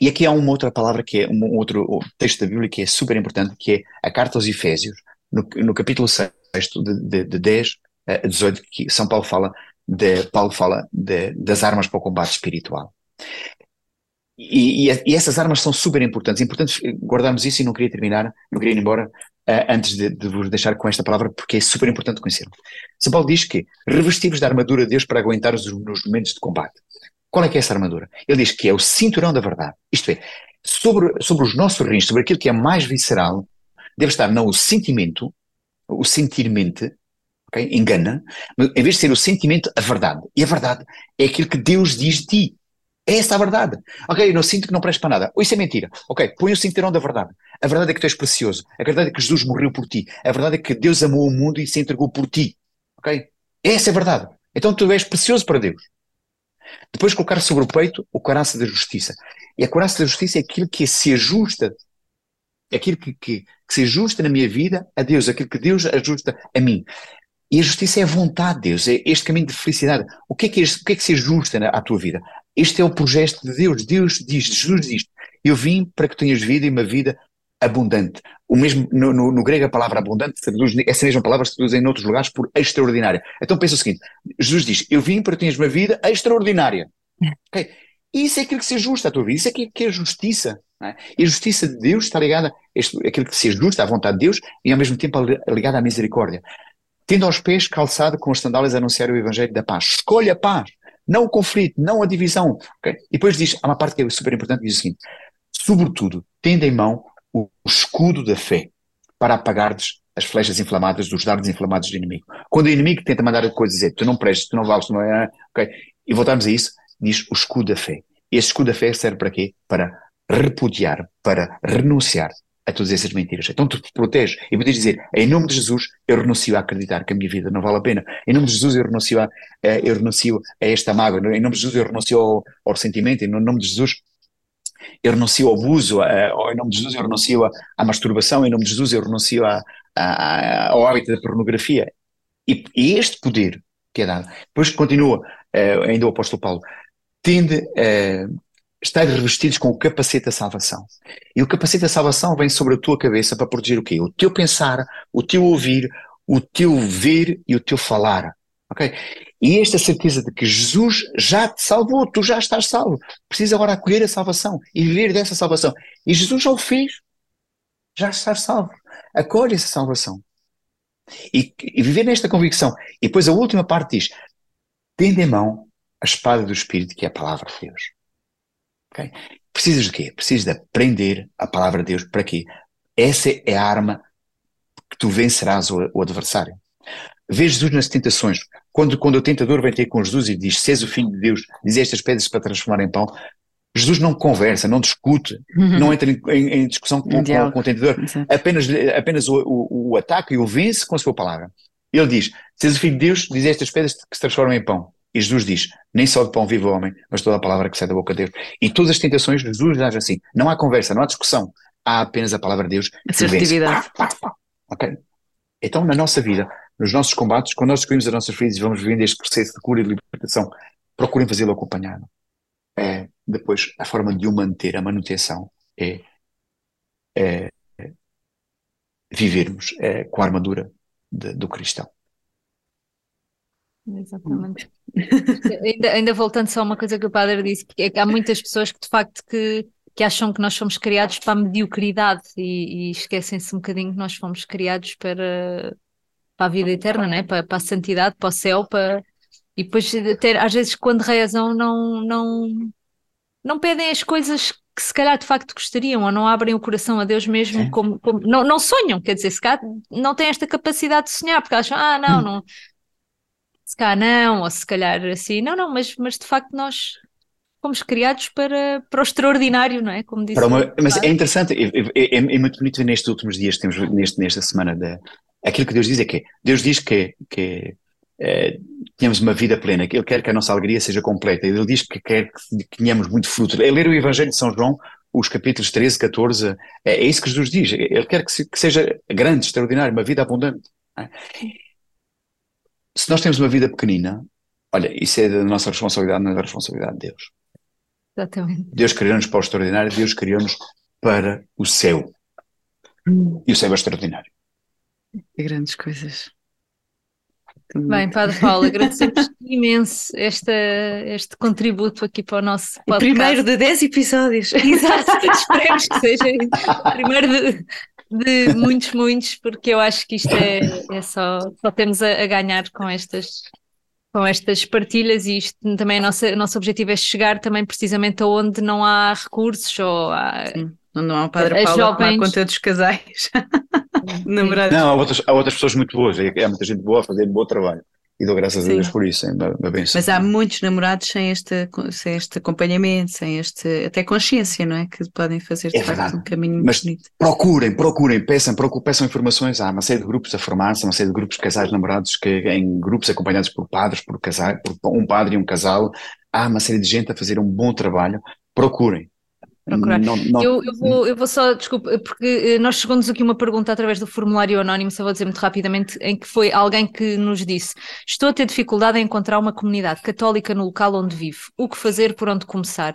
E aqui há uma outra palavra que é um outro texto da Bíblia que é super importante, que é a carta aos Efésios, no, no capítulo 6, de, de, de 10 a 18, que São Paulo fala, de, Paulo fala de, das armas para o combate espiritual. E, e, e, essas armas são super importantes. É importante guardarmos isso e não queria terminar, não queria ir embora uh, antes de, de, vos deixar com esta palavra, porque é super importante conhecer. São Paulo diz que revestimos da armadura de Deus para aguentar os, nos momentos de combate. Qual é que é essa armadura? Ele diz que é o cinturão da verdade. Isto é, sobre, sobre os nossos rins, sobre aquilo que é mais visceral, deve estar não o sentimento, o sentir-mente, okay? engana, mas em vez de ser o sentimento, a verdade. E a verdade é aquilo que Deus diz de ti. É essa a verdade. Ok, eu não sinto que não presta para nada. Ou isso é mentira. Ok, põe o cinturão da verdade. A verdade é que tu és precioso. A verdade é que Jesus morreu por ti. A verdade é que Deus amou o mundo e se entregou por ti. Ok? Essa é a verdade. Então tu és precioso para Deus. Depois colocar sobre o peito o coraça da justiça. E a coraça da justiça é aquilo que se ajusta, é aquilo que, que, que se ajusta na minha vida a Deus, aquilo que Deus ajusta a mim. E a justiça é a vontade de Deus, é este caminho de felicidade. O que é que, é, o que, é que se ajusta na, à tua vida? Este é o projeto de Deus. Deus diz, Jesus diz, eu vim para que tenhas vida e uma vida abundante. O mesmo, no, no, no grego a palavra abundante traduz, essa mesma palavra se traduz em outros lugares por extraordinária. Então pensa o seguinte, Jesus diz, eu vim para que tenhas uma vida extraordinária. Okay? Isso é aquilo que se ajusta à tua vida, isso é aquilo que é justiça. É? E a justiça de Deus está ligada a aquilo que se ajusta à vontade de Deus e ao mesmo tempo ligada à misericórdia. Tendo aos pés calçado com as sandálias anunciar o Evangelho da paz. Escolha a paz, não o conflito, não a divisão. Okay? E depois diz, há uma parte que é super importante, diz o seguinte, sobretudo, tendo em mão o escudo da fé para apagar-lhes as flechas inflamadas dos dardos inflamados do inimigo. Quando o inimigo tenta mandar a coisa dizer, tu não prestes, tu não vales, tu não é, ok? E voltamos a isso, diz o escudo da fé. Esse escudo da fé serve para quê? Para repudiar, para renunciar a todas essas mentiras. Então tu te proteges e podes dizer, em nome de Jesus eu renuncio a acreditar que a minha vida não vale a pena. Em nome de Jesus eu renuncio a, eu renuncio a esta mágoa. Em nome de Jesus eu renuncio ao, ao ressentimento. Em nome de Jesus eu renuncio ao abuso. em nome de Jesus eu renuncio à, masturbação. Em nome de Jesus eu renuncio a, a, ao hábito da pornografia. E, e, este poder que é dado. Depois continua, uh, ainda o apóstolo Paulo, tende a uh, estar revestidos com o capacete da salvação. E o capacete da salvação vem sobre a tua cabeça para proteger o quê? O teu pensar, o teu ouvir, o teu ver e o teu falar. Ok? E esta certeza de que Jesus já te salvou, tu já estás salvo. Precisas agora acolher a salvação e viver dessa salvação. E Jesus já o fez. Já estás salvo. Acolhe essa salvação. E, e viver nesta convicção. E depois a última parte diz: tende em mão a espada do Espírito, que é a palavra de Deus. Okay? Precisas de quê? Precisas de aprender a palavra de Deus. Para quê? Essa é a arma que tu vencerás o, o adversário. Vê Jesus nas tentações. Quando, quando o tentador vem ter com Jesus e diz: Se és o filho de Deus, diz estas pedras para transformar em pão. Jesus não conversa, não discute, uhum. não entra em, em, em discussão com, com, com, o tentador, apenas, apenas o, o, o ataca e o vence com a sua palavra. Ele diz: Se és o filho de Deus, diz estas pedras que se transformam em pão. E Jesus diz: Nem só de pão vive o homem, mas toda a palavra que sai da boca de Deus. E todas as tentações, Jesus age assim. Não há conversa, não há discussão. Há apenas a palavra de Deus. Assertividade. Ok? Então, na nossa vida, nos nossos combates, quando nós descobrimos as nossas feridas e vamos vivendo este processo de cura e de libertação, procurem fazê-lo acompanhado. É, depois, a forma de o manter, a manutenção, é, é, é vivermos é, com a armadura de, do cristão. Exatamente. ainda, ainda voltando só a uma coisa que o padre disse, é que há muitas pessoas que de facto que, que acham que nós fomos criados para a mediocridade e, e esquecem-se um bocadinho que nós fomos criados para, para a vida eterna, né? para, para a santidade, para o céu, para... e depois ter, às vezes quando rezam não, não, não pedem as coisas que se calhar de facto gostariam, ou não abrem o coração a Deus mesmo, como, como, não, não sonham, quer dizer, se calhar não têm esta capacidade de sonhar, porque acham, ah, não, hum. não, se calhar não, ou se calhar assim, não, não, mas, mas de facto nós fomos criados para, para o extraordinário, não é? Como disse. Uma, mas é interessante, é, é, é, muito bonito nestes últimos dias, temos neste, nesta semana, de, aquilo que Deus diz é que Deus diz que, que é, tenhamos uma vida plena, que Ele quer que a nossa alegria seja completa, Ele diz que quer que tenhamos muito fruto. É ler o Evangelho de São João, os capítulos 13, 14, é, é isso que Jesus diz, Ele quer que, se, que seja grande, extraordinário, uma vida abundante. É? Se nós temos uma vida pequenina, olha, isso é da nossa responsabilidade, não é da responsabilidade de Deus. Exatamente. Deus criou-nos para o extraordinário, Deus criou-nos para o céu. Hum. E o céu é extraordinário. Que grandes coisas. Bem, Padre Paulo, agradecemos imenso esta, este contributo aqui para o nosso podcast. O primeiro de 10 episódios. Exato, esperemos que seja o primeiro de, de muitos, muitos, porque eu acho que isto é, é só, só temos a, a, ganhar com estas, com estas partilhas e isto também o nosso, nosso objetivo é chegar também precisamente aonde não há recursos ou há, Sim, não há um Padre Paulo jovens... a conta dos casais. não, há outras, há outras pessoas muito boas, há muita gente boa a fazer um bom trabalho e dou graças Sim. a Deus por isso, é uma, uma benção. Mas há muitos namorados sem este, sem este acompanhamento, sem este, até consciência, não é? Que podem fazer de é facto um caminho Mas bonito. procurem, procurem, peçam, procurem, peçam informações, há uma série de grupos a formar-se, uma série de grupos de casais namorados, que, em grupos acompanhados por padres, por, casais, por um padre e um casal, há uma série de gente a fazer um bom trabalho, procurem, procurar. Não, não, eu, eu, vou, eu vou só, desculpa, porque eh, nós chegamos aqui uma pergunta através do formulário anónimo, só vou dizer muito rapidamente, em que foi alguém que nos disse: Estou a ter dificuldade em encontrar uma comunidade católica no local onde vivo. O que fazer, por onde começar?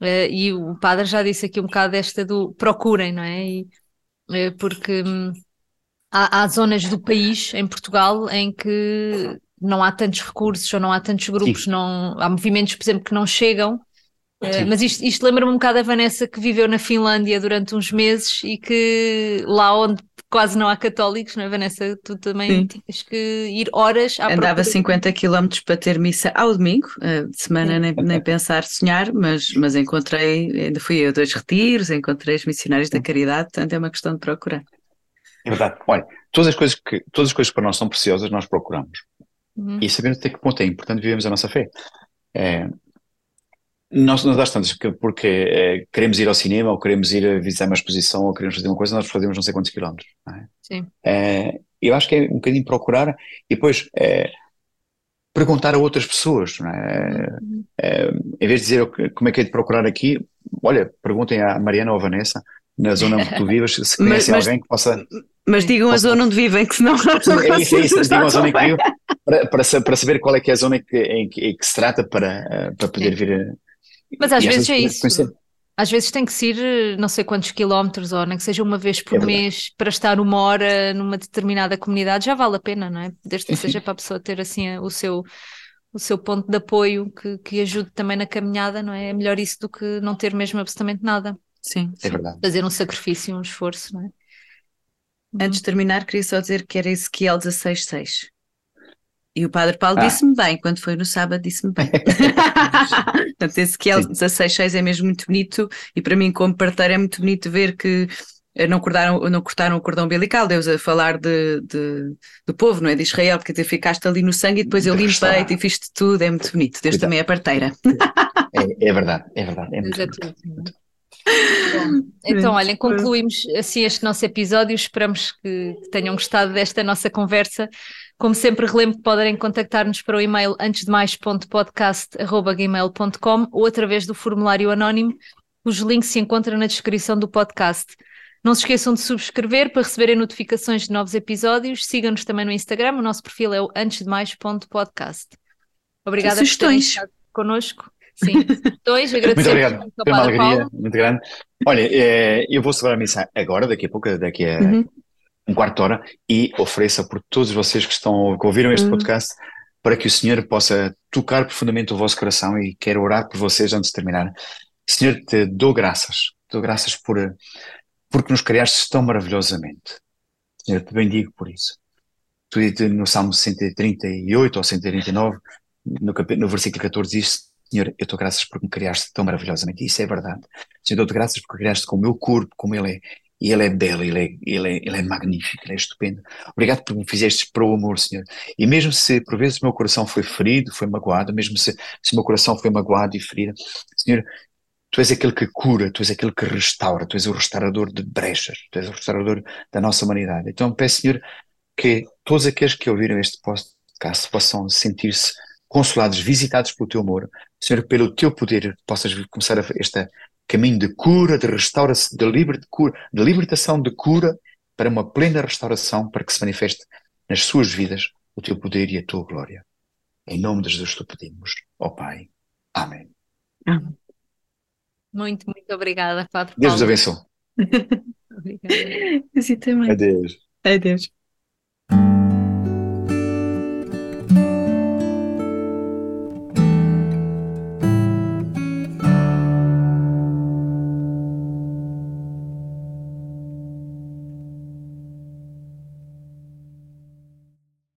Uh, e o padre já disse aqui um bocado esta do procurem, não é? E, uh, porque hum, há, há zonas do país, em Portugal, em que não há tantos recursos ou não há tantos grupos, não, há movimentos, por exemplo, que não chegam Uh, mas isto, isto lembra-me um bocado a Vanessa que viveu na Finlândia durante uns meses e que lá onde quase não há católicos, não é, Vanessa? Tu também Sim. tinhas que ir horas à Andava 50 km para ter missa ao domingo, uh, de semana nem, nem, pensar sonhar, mas, mas encontrei, ainda fui a dois retiros, encontrei os missionários da caridade, portanto é uma questão de procurar. É verdade. Olha, todas as coisas que, todas as coisas que para nós são preciosas, nós procuramos. Uhum. E sabemos até que ponto é importante vivemos a nossa fé. É, nós, nós às tantas, porque é, queremos ir ao cinema, ou queremos ir a visitar uma exposição, ou queremos fazer uma coisa, nós fazemos não sei quantos quilómetros. É? Sim. É, eu acho que é um bocadinho procurar e depois é, perguntar a outras pessoas. É? Uhum. Em vez de dizer como é que é de procurar aqui, olha, perguntem à Mariana ou à Vanessa, na zona onde tu vivas, se conhecem mas, alguém que possa. Mas digam possa... a zona onde vivem, que senão. Sim, é isso, é isso. Digam a zona em que vivem, para, para, para, saber qual é que é a zona em que, em que, em que se trata para, para poder Sim. vir. Mas às vezes é isso. Conhecer. Às vezes tem que ser eh, não sei quantos quilómetros, ou nem que seja uma vez por é mês, para estar uma hora numa determinada comunidade, já vale a pena, não é? Desde que seja para a pessoa ter assim o seu, o seu ponto de apoio que, que ajude também na caminhada, não é? É melhor isso do que não ter mesmo absolutamente nada. Sim, é verdade. Fazer um sacrifício, um esforço, não é? Antes de terminar, queria só dizer que era Ezequiel 16.6. E o Padre Paulo ah. disse-me bem, quando foi no sábado, disse-me bem. Portanto, esse que é 16.6 é mesmo muito bonito e para mim, como parteira, é muito bonito ver que eh, não cortaram, não cortaram o cordão umbilical, Deus a falar de, de, do povo, não é? De Israel, porque tu ficaste ali no sangue e depois eu limpei-te e fiz-te tudo, é muito bonito. Deus Exato. também é parteira. É, é, verdade, é verdade. É muito Exato. Bom, então, olhem, concluímos assim este nosso episódio. Esperamos que tenham gostado desta nossa conversa. Como sempre, relembro que podem contactar-nos para o e-mail antesdemais.podcast.gmail.com ou através do formulário anónimo. Os links se encontram na descrição do podcast. Não se esqueçam de subscrever para receberem notificações de novos episódios. Sigam-nos também no Instagram. O nosso perfil é o antesdemais.podcast. Obrigada por terem estado connosco. Sim, dois, Muito obrigado, foi uma alegria Paulo. muito grande. Olha, é, eu vou celebrar a missa agora, daqui a pouco, daqui a uhum um quarto de hora e ofereça por todos vocês que estão que ouviram este uhum. podcast para que o Senhor possa tocar profundamente o vosso coração e quero orar por vocês antes de terminar. Senhor, te dou graças, te dou graças por porque nos criaste tão maravilhosamente. Senhor, te bendigo por isso. Tu no Salmo 138 ou 139, no, no versículo 14 diz, Senhor, eu dou graças porque me criaste tão maravilhosamente. Isso é verdade. Senhor, dou-te graças porque criaste com o meu corpo, como ele é, e ele é belo, ele é, ele, é, ele é magnífico, ele é estupendo. Obrigado por me fizeste para o amor, Senhor. E mesmo se por vezes o meu coração foi ferido, foi magoado, mesmo se, se o meu coração foi magoado e ferido, Senhor, Tu és aquele que cura, Tu és aquele que restaura, Tu és o restaurador de brechas, Tu és o restaurador da nossa humanidade. Então peço, Senhor, que todos aqueles que ouviram este podcast possam sentir-se consolados, visitados pelo Teu amor. Senhor, pelo Teu poder, possas começar esta caminho de cura, de restauração, de, liber, de, cura, de libertação, de cura, para uma plena restauração, para que se manifeste nas suas vidas o teu poder e a tua glória. Em nome de Jesus te pedimos, ó oh Pai. Amém. Amém. Muito, muito obrigada, Padre Deus vos abençoe. obrigada. Assim também. Adeus. Adeus.